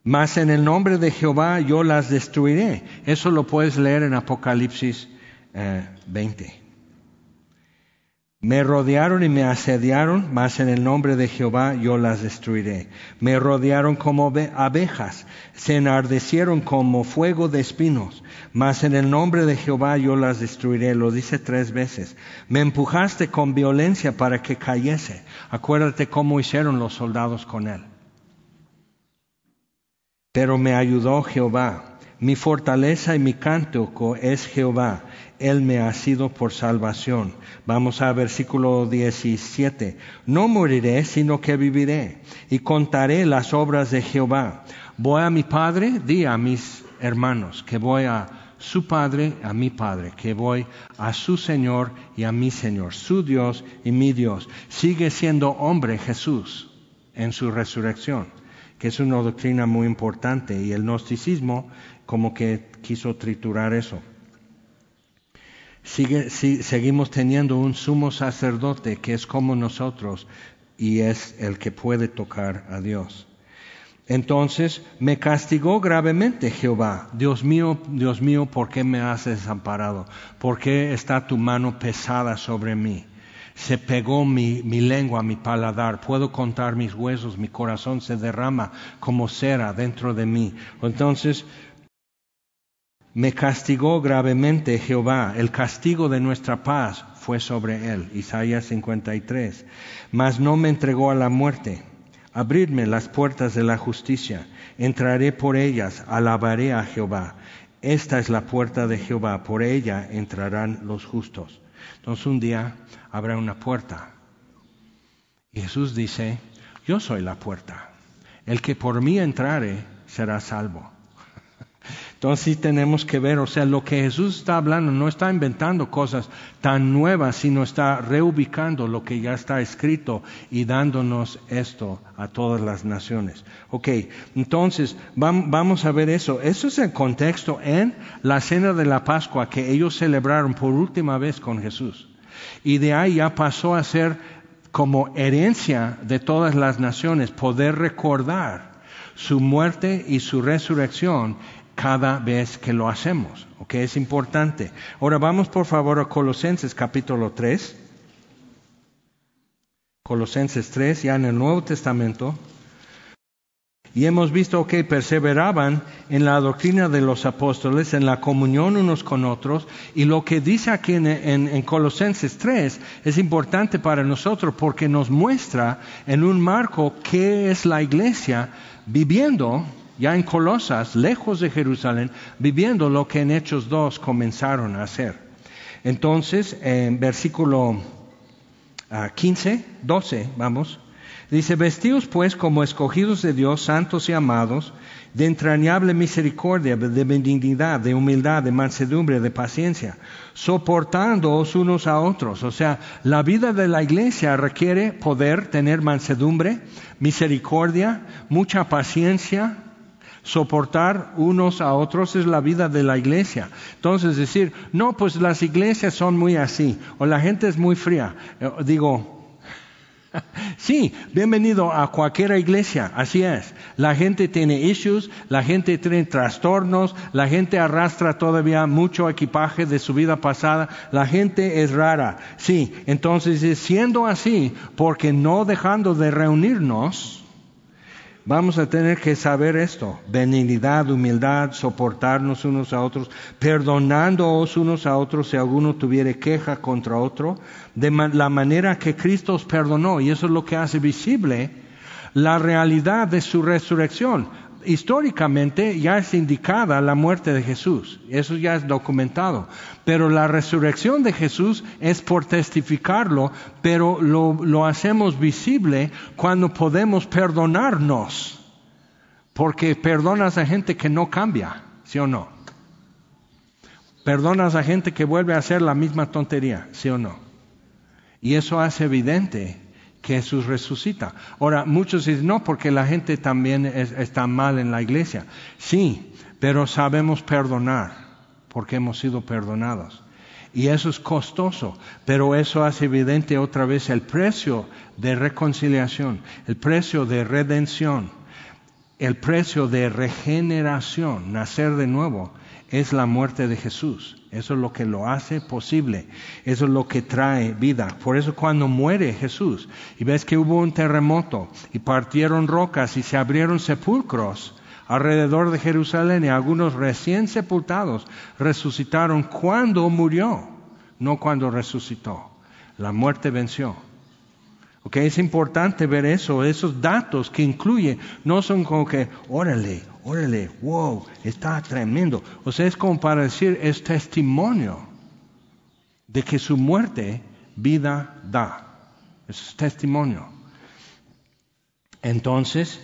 Mas en el nombre de Jehová yo las destruiré. Eso lo puedes leer en Apocalipsis 20. Me rodearon y me asediaron, mas en el nombre de Jehová yo las destruiré. Me rodearon como abejas, se enardecieron como fuego de espinos, mas en el nombre de Jehová yo las destruiré. Lo dice tres veces. Me empujaste con violencia para que cayese. Acuérdate cómo hicieron los soldados con él. Pero me ayudó Jehová. Mi fortaleza y mi cántico es Jehová él me ha sido por salvación. Vamos a versículo 17. No moriré, sino que viviré y contaré las obras de Jehová. Voy a mi Padre, di a mis hermanos que voy a su Padre, a mi Padre, que voy a su Señor y a mi Señor, su Dios y mi Dios. Sigue siendo hombre Jesús en su resurrección, que es una doctrina muy importante y el gnosticismo como que quiso triturar eso sigue, seguimos teniendo un sumo sacerdote que es como nosotros y es el que puede tocar a Dios. Entonces me castigó gravemente Jehová. Dios mío, Dios mío, ¿por qué me has desamparado? ¿Por qué está tu mano pesada sobre mí? Se pegó mi, mi lengua mi paladar, puedo contar mis huesos, mi corazón se derrama como cera dentro de mí. Entonces me castigó gravemente Jehová, el castigo de nuestra paz fue sobre él. Isaías 53. Mas no me entregó a la muerte. Abridme las puertas de la justicia, entraré por ellas, alabaré a Jehová. Esta es la puerta de Jehová, por ella entrarán los justos. Entonces un día habrá una puerta. Jesús dice, yo soy la puerta. El que por mí entrare será salvo. Entonces sí tenemos que ver, o sea, lo que Jesús está hablando no está inventando cosas tan nuevas, sino está reubicando lo que ya está escrito y dándonos esto a todas las naciones. Ok, entonces vamos a ver eso. Eso es el contexto en la cena de la Pascua que ellos celebraron por última vez con Jesús. Y de ahí ya pasó a ser como herencia de todas las naciones, poder recordar su muerte y su resurrección cada vez que lo hacemos. ¿Ok? Es importante. Ahora vamos por favor a Colosenses capítulo 3. Colosenses 3, ya en el Nuevo Testamento. Y hemos visto que perseveraban en la doctrina de los apóstoles, en la comunión unos con otros. Y lo que dice aquí en, en, Colosenses 3 es importante para nosotros porque nos muestra en un marco qué es la iglesia viviendo ya en Colosas, lejos de Jerusalén, viviendo lo que en Hechos 2 comenzaron a hacer. Entonces, en versículo 15, ah, 12, vamos, dice, vestidos pues como escogidos de Dios, santos y amados, de entrañable misericordia, de benignidad, de humildad, de mansedumbre, de paciencia, soportándoos unos a otros. O sea, la vida de la iglesia requiere poder tener mansedumbre, misericordia, mucha paciencia, soportar unos a otros es la vida de la iglesia. Entonces decir, no, pues las iglesias son muy así, o la gente es muy fría. Eh, digo, (laughs) sí, bienvenido a cualquier iglesia, así es. La gente tiene issues, la gente tiene trastornos, la gente arrastra todavía mucho equipaje de su vida pasada, la gente es rara. Sí, entonces siendo así, porque no dejando de reunirnos, Vamos a tener que saber esto, benignidad, humildad, soportarnos unos a otros, perdonándoos unos a otros si alguno tuviere queja contra otro, de la manera que Cristo os perdonó, y eso es lo que hace visible la realidad de su resurrección históricamente ya es indicada la muerte de Jesús, eso ya es documentado, pero la resurrección de Jesús es por testificarlo, pero lo, hacemos visible cuando podemos perdonarnos, porque perdonas a gente que no cambia, ¿sí o no? Perdonas a gente que vuelve a hacer la misma tontería, ¿sí o no? Y eso hace evidente Jesús resucita. Ahora, muchos dicen, no, porque la gente también está mal en la iglesia. Sí, pero sabemos perdonar, porque hemos sido perdonados. Y eso es costoso, pero eso hace evidente otra vez el precio de reconciliación, el precio de redención, el precio de regeneración, nacer de nuevo, es la muerte de Jesús. Eso es lo que lo hace posible. Eso es lo que trae vida. Por eso cuando muere Jesús y ves que hubo un terremoto y partieron rocas y se abrieron sepulcros alrededor de Jerusalén y algunos recién sepultados resucitaron cuando murió, no cuando resucitó. La muerte venció. Ok, es importante ver eso, esos datos que incluye, no son como que, órale, órale, wow, está tremendo. O sea, es como para decir, es testimonio de que su muerte vida da. Es testimonio. Entonces,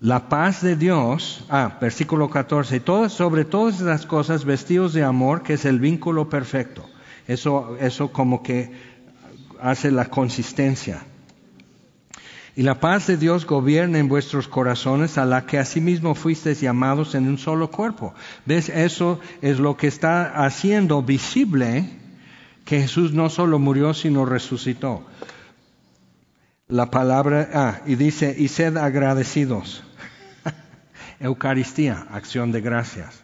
la paz de Dios, ah, versículo 14, todas, sobre todas las cosas vestidos de amor, que es el vínculo perfecto. Eso, eso como que hace la consistencia. Y la paz de Dios gobierna en vuestros corazones, a la que asimismo fuisteis llamados en un solo cuerpo. ¿Ves? Eso es lo que está haciendo visible que Jesús no solo murió, sino resucitó. La palabra, ah, y dice, y sed agradecidos. (laughs) Eucaristía, acción de gracias.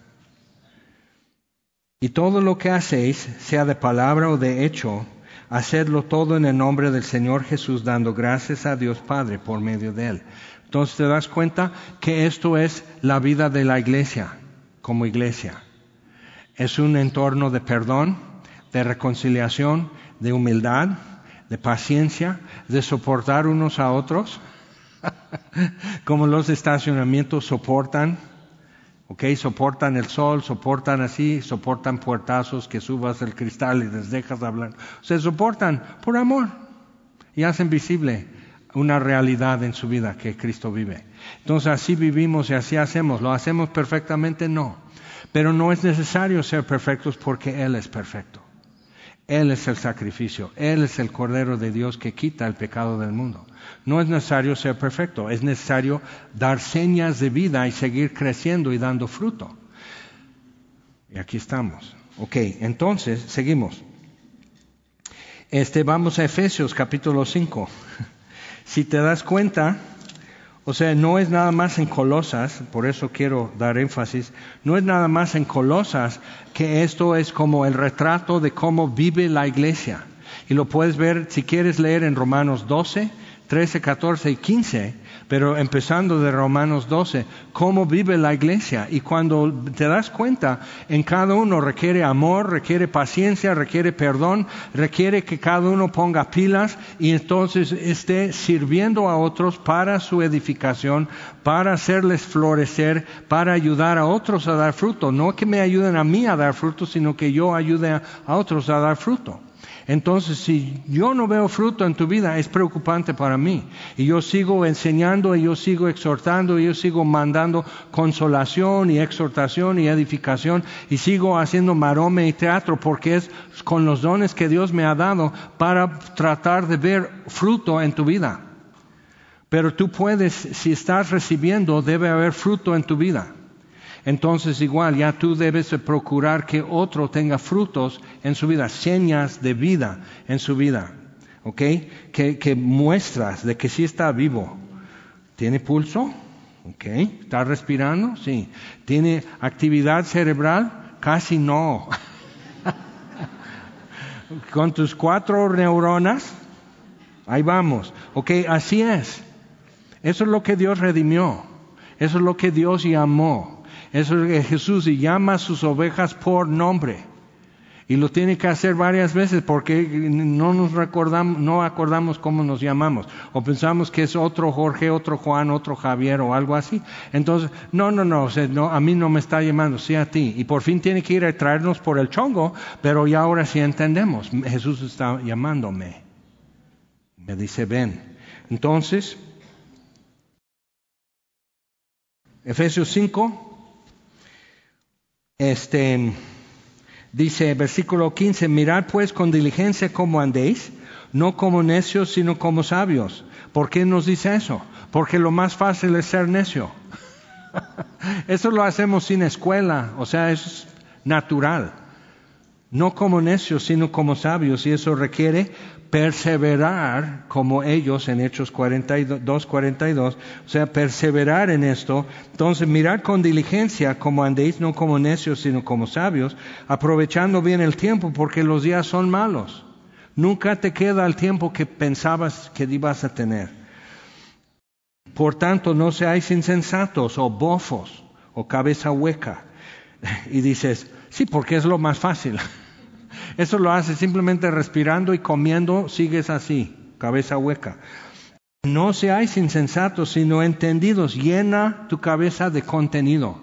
Y todo lo que hacéis, sea de palabra o de hecho, Hacedlo todo en el nombre del Señor Jesús, dando gracias a Dios Padre por medio de Él. Entonces te das cuenta que esto es la vida de la iglesia, como iglesia. Es un entorno de perdón, de reconciliación, de humildad, de paciencia, de soportar unos a otros, (laughs) como los estacionamientos soportan ¿ok? Soportan el sol, soportan así, soportan puertazos que subas el cristal y les dejas hablar. Se soportan por amor y hacen visible una realidad en su vida que Cristo vive. Entonces así vivimos y así hacemos. ¿Lo hacemos perfectamente? No. Pero no es necesario ser perfectos porque Él es perfecto. Él es el sacrificio, Él es el Cordero de Dios que quita el pecado del mundo. No es necesario ser perfecto, es necesario dar señas de vida y seguir creciendo y dando fruto. Y aquí estamos. Ok, entonces, seguimos. Este, vamos a Efesios capítulo 5. (laughs) Si te das cuenta, o sea, no es nada más en Colosas, por eso quiero dar énfasis, no es nada más en Colosas que esto es como el retrato de cómo vive la iglesia. Y lo puedes ver, si quieres leer en Romanos 12, 13, 14 y 15, pero empezando de Romanos 12, cómo vive la iglesia. Y cuando te das cuenta, en cada uno requiere amor, requiere paciencia, requiere perdón, requiere que cada uno ponga pilas y entonces esté sirviendo a otros para su edificación, para hacerles florecer, para ayudar a otros a dar fruto. No que me ayuden a mí a dar fruto, sino que yo ayude a otros a dar fruto. Entonces, si yo no veo fruto en tu vida, es preocupante para mí. Y yo sigo enseñando, y yo sigo exhortando, y yo sigo mandando consolación y exhortación y edificación, y sigo haciendo marome y teatro, porque es con los dones que Dios me ha dado para tratar de ver fruto en tu vida. Pero tú puedes, si estás recibiendo, debe haber fruto en tu vida entonces igual ya tú debes procurar que otro tenga frutos en su vida, señas de vida en su vida, ¿ok? Que, muestras de que sí está vivo. ¿Tiene pulso? ¿Ok? ¿Está respirando? Sí. ¿Tiene actividad cerebral? Casi no. (laughs) Con tus cuatro neuronas, ahí vamos. ¿Ok? Así es. Eso es lo que Dios redimió. Eso es lo que Dios llamó. Eso es que Jesús llama a sus ovejas por nombre. Y lo tiene que hacer varias veces porque no nos recordamos, no acordamos cómo nos llamamos. O pensamos que es otro Jorge, otro Juan, otro Javier o algo así. Entonces, no, no, no, no a mí no me está llamando, sí a ti. Y por fin tiene que ir a traernos por el chongo, pero ya ahora sí entendemos. Jesús está llamándome. Me dice, ven. Entonces, Efesios 5, este, dice versículo 15, mirad pues con diligencia cómo andéis, no como necios, sino como sabios. ¿Por qué nos dice eso? Porque lo más fácil es ser necio. (laughs) eso lo hacemos sin escuela, o sea, es natural. No como necios, sino como sabios, y eso requiere perseverar como ellos en Hechos 42, 42, o sea, perseverar en esto. Entonces, mirar con diligencia como andéis, no como necios, sino como sabios, aprovechando bien el tiempo, porque los días son malos. Nunca te queda el tiempo que pensabas que ibas a tener. Por tanto, no seáis insensatos o bofos o cabeza hueca. (laughs) Y dices, sí, porque es lo más fácil. (laughs) Eso lo haces simplemente respirando y comiendo, sigues así, cabeza hueca. No seáis insensatos, sino entendidos. Llena tu cabeza de contenido.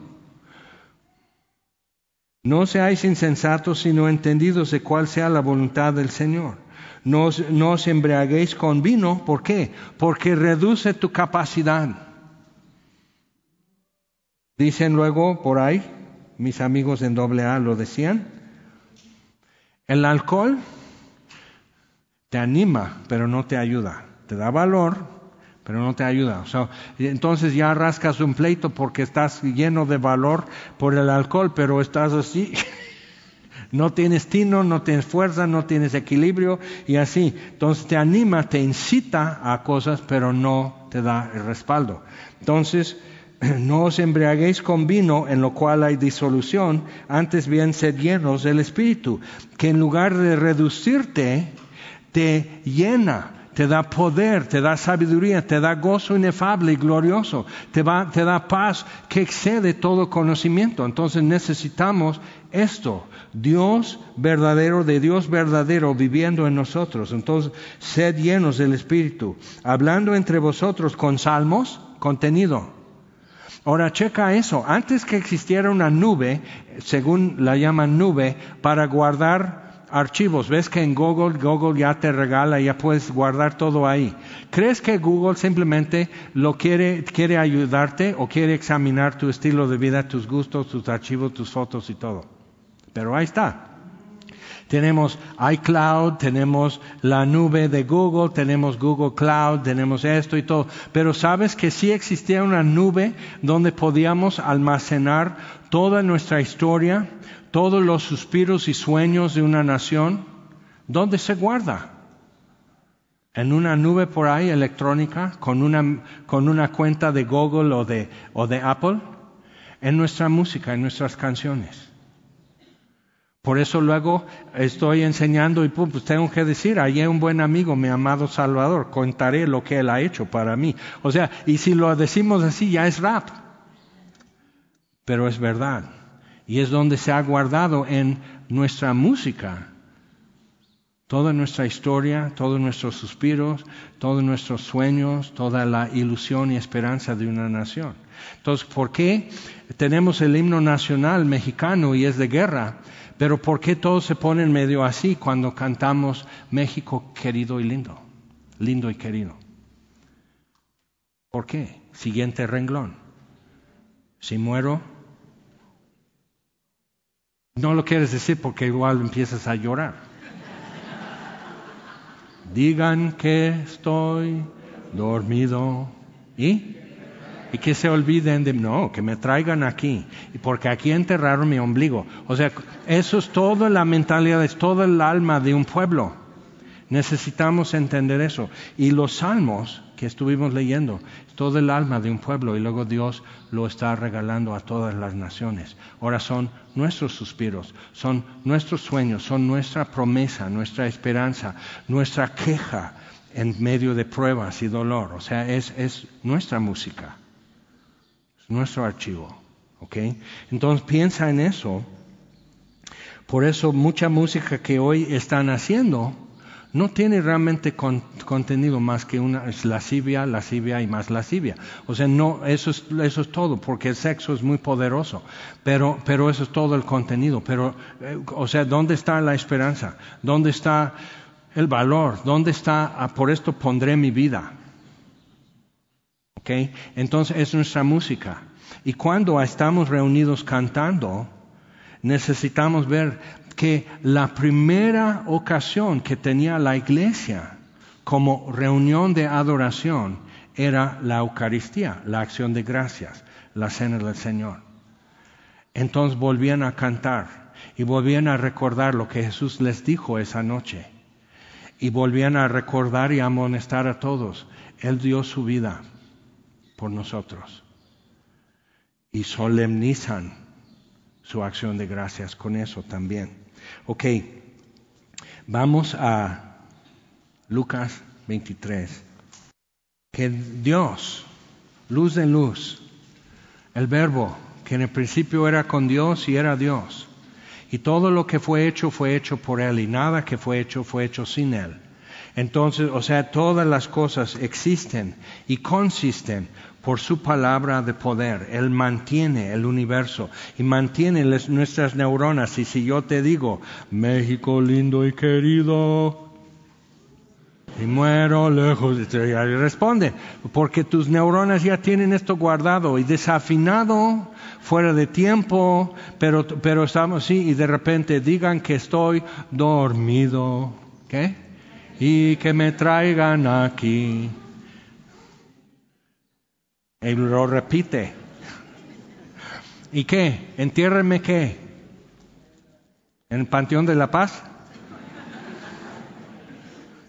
No seáis insensatos, sino entendidos de cuál sea la voluntad del Señor. No, no os embriaguéis con vino. ¿Por qué? Porque reduce tu capacidad. Dicen luego por ahí, mis amigos en doble A lo decían, el alcohol te anima, pero no te ayuda. Te da valor, pero no te ayuda. entonces ya rascas un pleito porque estás lleno de valor por el alcohol, pero estás así. (laughs) no tienes tino, no tienes fuerza, no tienes equilibrio y así. Entonces te anima, te incita a cosas, pero no te da el respaldo. Entonces, (clears throat) no os embriaguéis con vino en lo cual hay disolución, antes bien sed llenos del Espíritu, que en lugar de reducirte, te llena, te da poder, te da sabiduría, te da gozo inefable y glorioso, te, te da paz que excede todo conocimiento. Entonces necesitamos esto, Dios verdadero, de Dios verdadero viviendo en nosotros. Entonces, sed llenos del Espíritu, hablando entre vosotros con salmos, contenido Ahora checa eso. Antes que existiera una nube, según la llaman nube, para guardar archivos. Ves que en Google, Google ya te regala, ya puedes guardar todo ahí. ¿Crees que Google simplemente lo quiere, quiere ayudarte o quiere examinar tu estilo de vida, tus gustos, tus archivos, tus fotos y todo? Pero ahí está. Tenemos iCloud, tenemos la nube de Google, tenemos Google Cloud, tenemos esto y todo. Pero sabes que sí existía una nube donde podíamos almacenar toda nuestra historia, todos los suspiros y sueños de una nación. ¿Dónde se guarda? En una nube por ahí electrónica, con una, con una cuenta de Google o de, o de Apple, en nuestra música, en nuestras canciones. Por eso luego estoy enseñando y pues tengo que decir, hay un buen amigo, mi amado Salvador, contaré lo que él ha hecho para mí. O sea, y si lo decimos así, ya es rap. Pero es verdad. Y es donde se ha guardado en nuestra música toda nuestra historia, todos nuestros suspiros, todos nuestros sueños, toda la ilusión y esperanza de una nación. Entonces, ¿por qué tenemos el himno nacional mexicano y es de guerra? Pero ¿por qué todos se ponen medio así cuando cantamos México querido y lindo? Lindo y querido. ¿Por qué? Siguiente renglón. Si muero, no lo quieres decir porque igual empiezas a llorar. Digan que estoy dormido. ¿Y? Y que se olviden de, no, que me traigan aquí, porque aquí enterraron mi ombligo. O sea, eso es toda la mentalidad, es todo el alma de un pueblo. Necesitamos entender eso. Y los salmos que estuvimos leyendo, todo el alma de un pueblo y luego Dios lo está regalando a todas las naciones. Ahora son nuestros suspiros, son nuestros sueños, son nuestra promesa, nuestra esperanza, nuestra queja en medio de pruebas y dolor. O sea, es, es nuestra música nuestro archivo. ¿ok? Entonces piensa en eso. Por eso mucha música que hoy están haciendo no tiene realmente contenido más que una es lascivia, lascivia y más lascivia. O sea, no, eso es, eso es todo, porque el sexo es muy poderoso, pero, pero eso es todo el contenido. Pero, eh, o sea, ¿dónde está la esperanza? ¿Dónde está el valor? ¿Dónde está, ah, por esto pondré mi vida? Entonces es nuestra música. Y cuando estamos reunidos cantando, necesitamos ver que la primera ocasión que tenía la iglesia como reunión de adoración era la Eucaristía, la acción de gracias, la cena del Señor. entonces volvían a cantar y volvían a recordar lo que Jesús les dijo esa noche. Y volvían a recordar y amonestar a todos. Él dio su vida por nosotros. Y solemnizan su acción de gracias con eso también. Ok, vamos a Lucas 23. Que Dios, luz de luz, el verbo que en el principio era con Dios y era Dios. Y todo lo que fue hecho fue hecho por Él y nada que fue hecho fue hecho sin Él. Entonces, o sea, todas las cosas existen y consisten por su palabra de poder. Él mantiene el universo y mantiene nuestras neuronas. Y si yo te digo, México lindo y querido, y muero lejos de y responde, porque tus neuronas ya tienen esto guardado y desafinado, fuera de tiempo, pero, pero estamos así y de repente digan que estoy dormido, ¿qué? Y que me traigan aquí. Y lo repite. ¿Y qué? ¿Entiérreme qué? ¿En el Panteón de la Paz?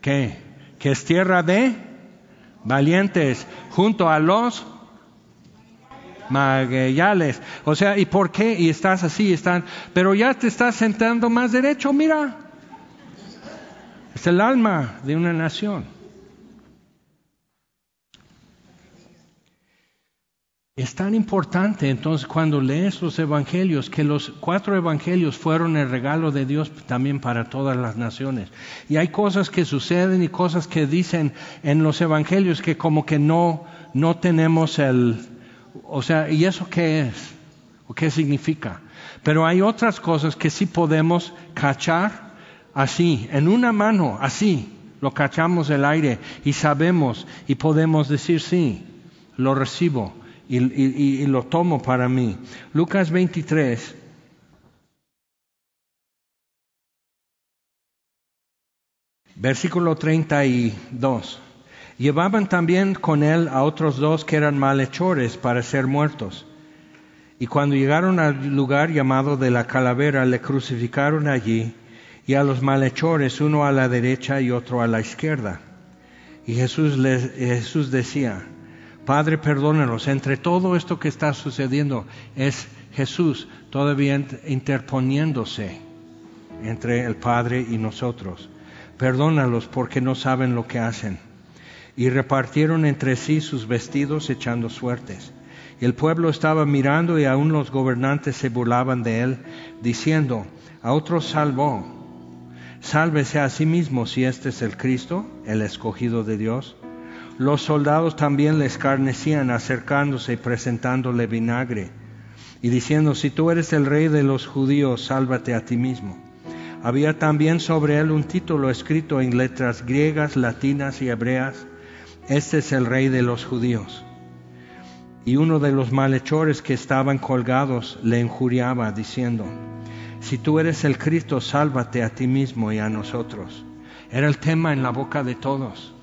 ¿Qué? que es tierra de valientes, junto a los magueyales. O sea, ¿y por qué? Y estás así, están, pero ya te estás sentando más derecho, mira. Es el alma de una nación. Es tan importante entonces cuando lees los evangelios que los cuatro evangelios fueron el regalo de Dios también para todas las naciones. Y hay cosas que suceden y cosas que dicen en los evangelios que como que no, no tenemos el... O sea, ¿y eso qué es? ¿O qué significa? Pero hay otras cosas que sí podemos cachar así, en una mano, así. Lo cachamos el aire y sabemos y podemos decir sí, lo recibo y, lo tomo para mí. Lucas 23. Versículo 32. Llevaban también con él a otros dos que eran malhechores para ser muertos. Y cuando llegaron al lugar llamado de la calavera, le crucificaron allí, y a los malhechores, uno a la derecha y otro a la izquierda. Y Jesús, les, Jesús decía, Padre, perdónanos. Entre todo esto que está sucediendo es Jesús todavía interponiéndose entre el Padre y nosotros. Perdónalos porque no saben lo que hacen. Y repartieron entre sí sus vestidos echando suertes. Y el pueblo estaba mirando y aún los gobernantes se burlaban de él, diciendo, a otros salvó. Sálvese a sí mismo si este es el Cristo, el escogido de Dios. Los soldados también le escarnecían acercándose y presentándole vinagre y diciendo, si tú eres el rey de los judíos, sálvate a ti mismo. Había también sobre él un título escrito en letras griegas, latinas y hebreas, este es el rey de los judíos. Y uno de los malhechores que estaban colgados le injuriaba diciendo, si tú eres el Cristo, sálvate a ti mismo y a nosotros. Era el tema en la boca de todos.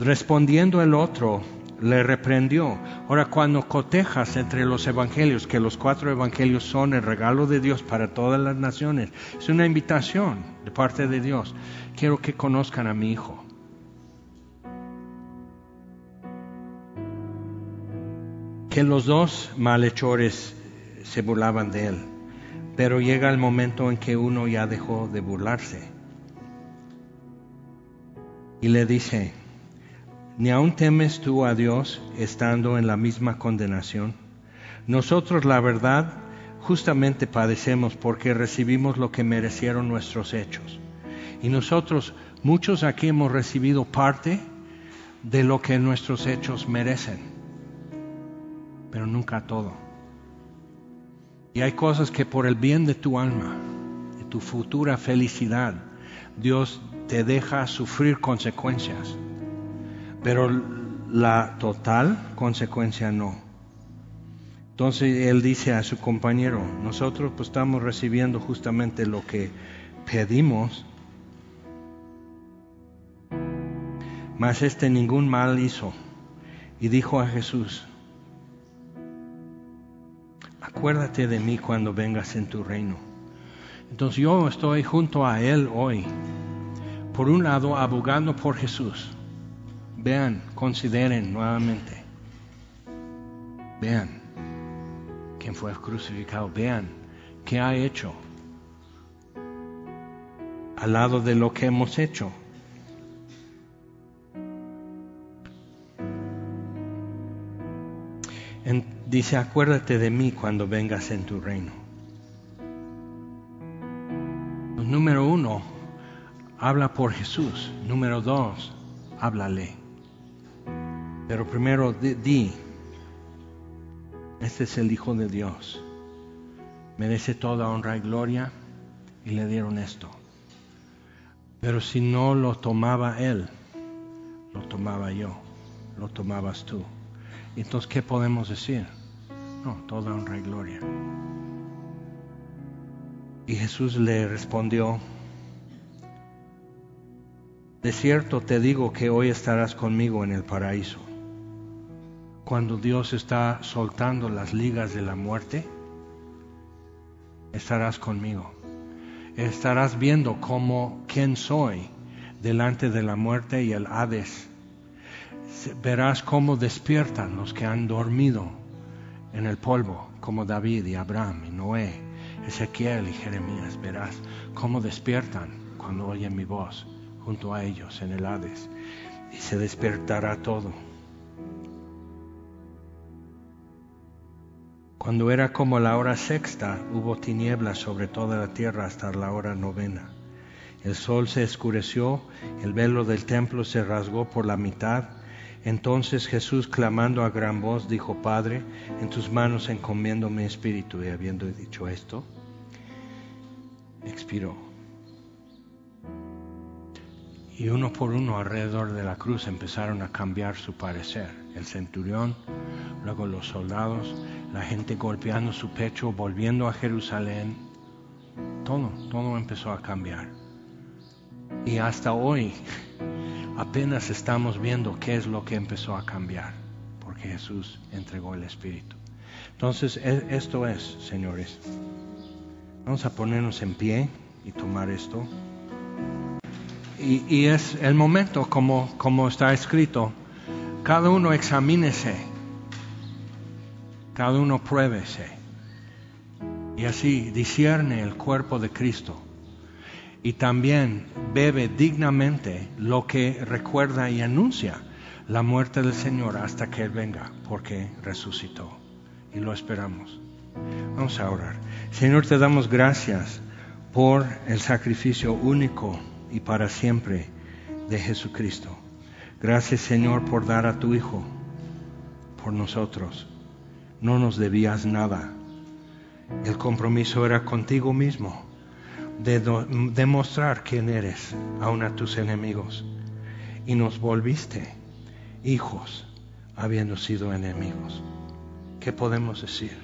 Respondiendo el otro, le reprendió. Ahora, cuando cotejas entre los evangelios, que los cuatro evangelios son el regalo de Dios para todas las naciones, es una invitación de parte de Dios. Quiero que conozcan a mi hijo. Que los dos malhechores se burlaban de él, pero llega el momento en que uno ya dejó de burlarse. Y le dice, ¿Ni aún temes tú a Dios estando en la misma condenación? Nosotros, la verdad, justamente padecemos porque recibimos lo que merecieron nuestros hechos. Y nosotros, muchos aquí hemos recibido parte de lo que nuestros hechos merecen, pero nunca todo. Y hay cosas que por el bien de tu alma, de tu futura felicidad, Dios te deja sufrir consecuencias pero la total consecuencia no. Entonces él dice a su compañero, nosotros pues estamos recibiendo justamente lo que pedimos, mas este ningún mal hizo. Y dijo a Jesús, acuérdate de mí cuando vengas en tu reino. Entonces yo estoy junto a Él hoy, por un lado abogando por Jesús. Vean, consideren nuevamente. Vean quién fue crucificado. Vean qué ha hecho al lado de lo que hemos hecho. dice, acuérdate de mí cuando vengas en tu reino. Número uno, habla por Jesús. Número dos, háblale. Pero primero di, este es el Hijo de Dios. Merece toda honra y gloria y le dieron esto. Pero si no lo tomaba Él, lo tomaba yo, lo tomabas tú. Entonces, ¿qué podemos decir? No, toda honra y gloria. Y Jesús le respondió, de cierto te digo que hoy estarás conmigo en el paraíso. Cuando Dios está soltando las ligas de la muerte, estarás conmigo. Estarás viendo cómo quién soy delante de la muerte y el Hades. Verás cómo despiertan los que han dormido en el polvo, como David y Abraham y Noé, Ezequiel y Jeremías. Verás cómo despiertan cuando oyen mi voz junto a ellos en el Hades y se despertará todo. Cuando era como la hora sexta, hubo tinieblas sobre toda la tierra hasta la hora novena. El sol se escureció, el velo del templo se rasgó por la mitad, entonces Jesús, clamando a gran voz, dijo, Padre, en tus manos encomiendo mi espíritu. Y habiendo dicho esto, expiró. Y uno por uno alrededor de la cruz empezaron a cambiar su parecer. El centurión, luego los soldados, la gente golpeando su pecho, volviendo a Jerusalén. Todo, todo empezó a cambiar. Y hasta hoy (laughs) apenas estamos viendo qué es lo que empezó a cambiar, porque Jesús entregó el Espíritu. Entonces, e, esto es, señores. Vamos a ponernos en pie y tomar esto. Y, es el momento, como, como está escrito, cada uno examínese, cada uno pruébese, y así discierne el cuerpo de Cristo. Y también bebe dignamente lo que recuerda y anuncia la muerte del Señor hasta que Él venga, porque resucitó. Y lo esperamos. Vamos a orar. Señor, te damos gracias por el sacrificio único y para siempre de Jesucristo. Gracias, Señor, por dar a tu Hijo por nosotros. No nos debías nada. El compromiso era contigo mismo de demostrar quién eres aún a tus enemigos. Y nos volviste hijos habiendo sido enemigos. ¿Qué podemos decir?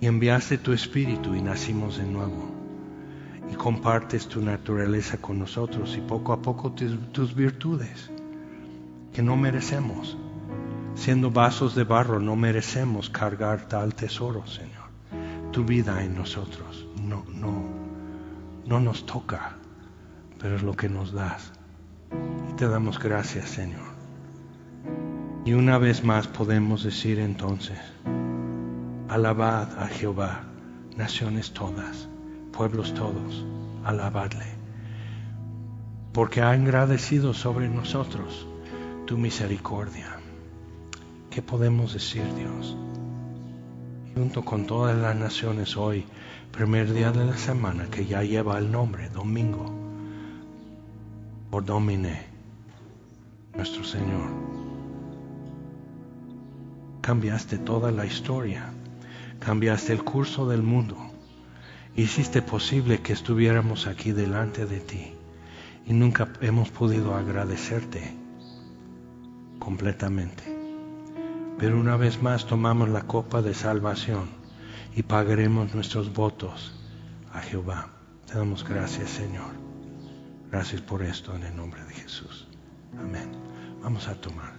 Y enviaste tu espíritu y nacimos de nuevo. Y compartes tu naturaleza con nosotros y poco a poco tus virtudes que no merecemos. Siendo vasos de barro no merecemos cargar tal tesoro, Señor. Tu vida en nosotros. No, no, no nos toca, pero es lo que nos das. Y te damos gracias, Señor. Y una vez más podemos decir entonces, alabad a Jehová, naciones todas, pueblos todos, alabadle, porque ha agradecido sobre nosotros tu misericordia. ¿Qué podemos decir, Dios? junto con todas las naciones hoy, primer día de la semana que ya lleva el nombre, domingo, por Domine, nuestro Señor. Cambiaste toda la historia, cambiaste el curso del mundo, hiciste posible que estuviéramos aquí delante de ti y nunca hemos podido agradecerte completamente. Pero una vez más tomamos la copa de salvación y pagaremos nuestros votos a Jehová. Te damos gracias, Señor. Gracias por esto en el nombre de Jesús. Amén. Vamos a tomar.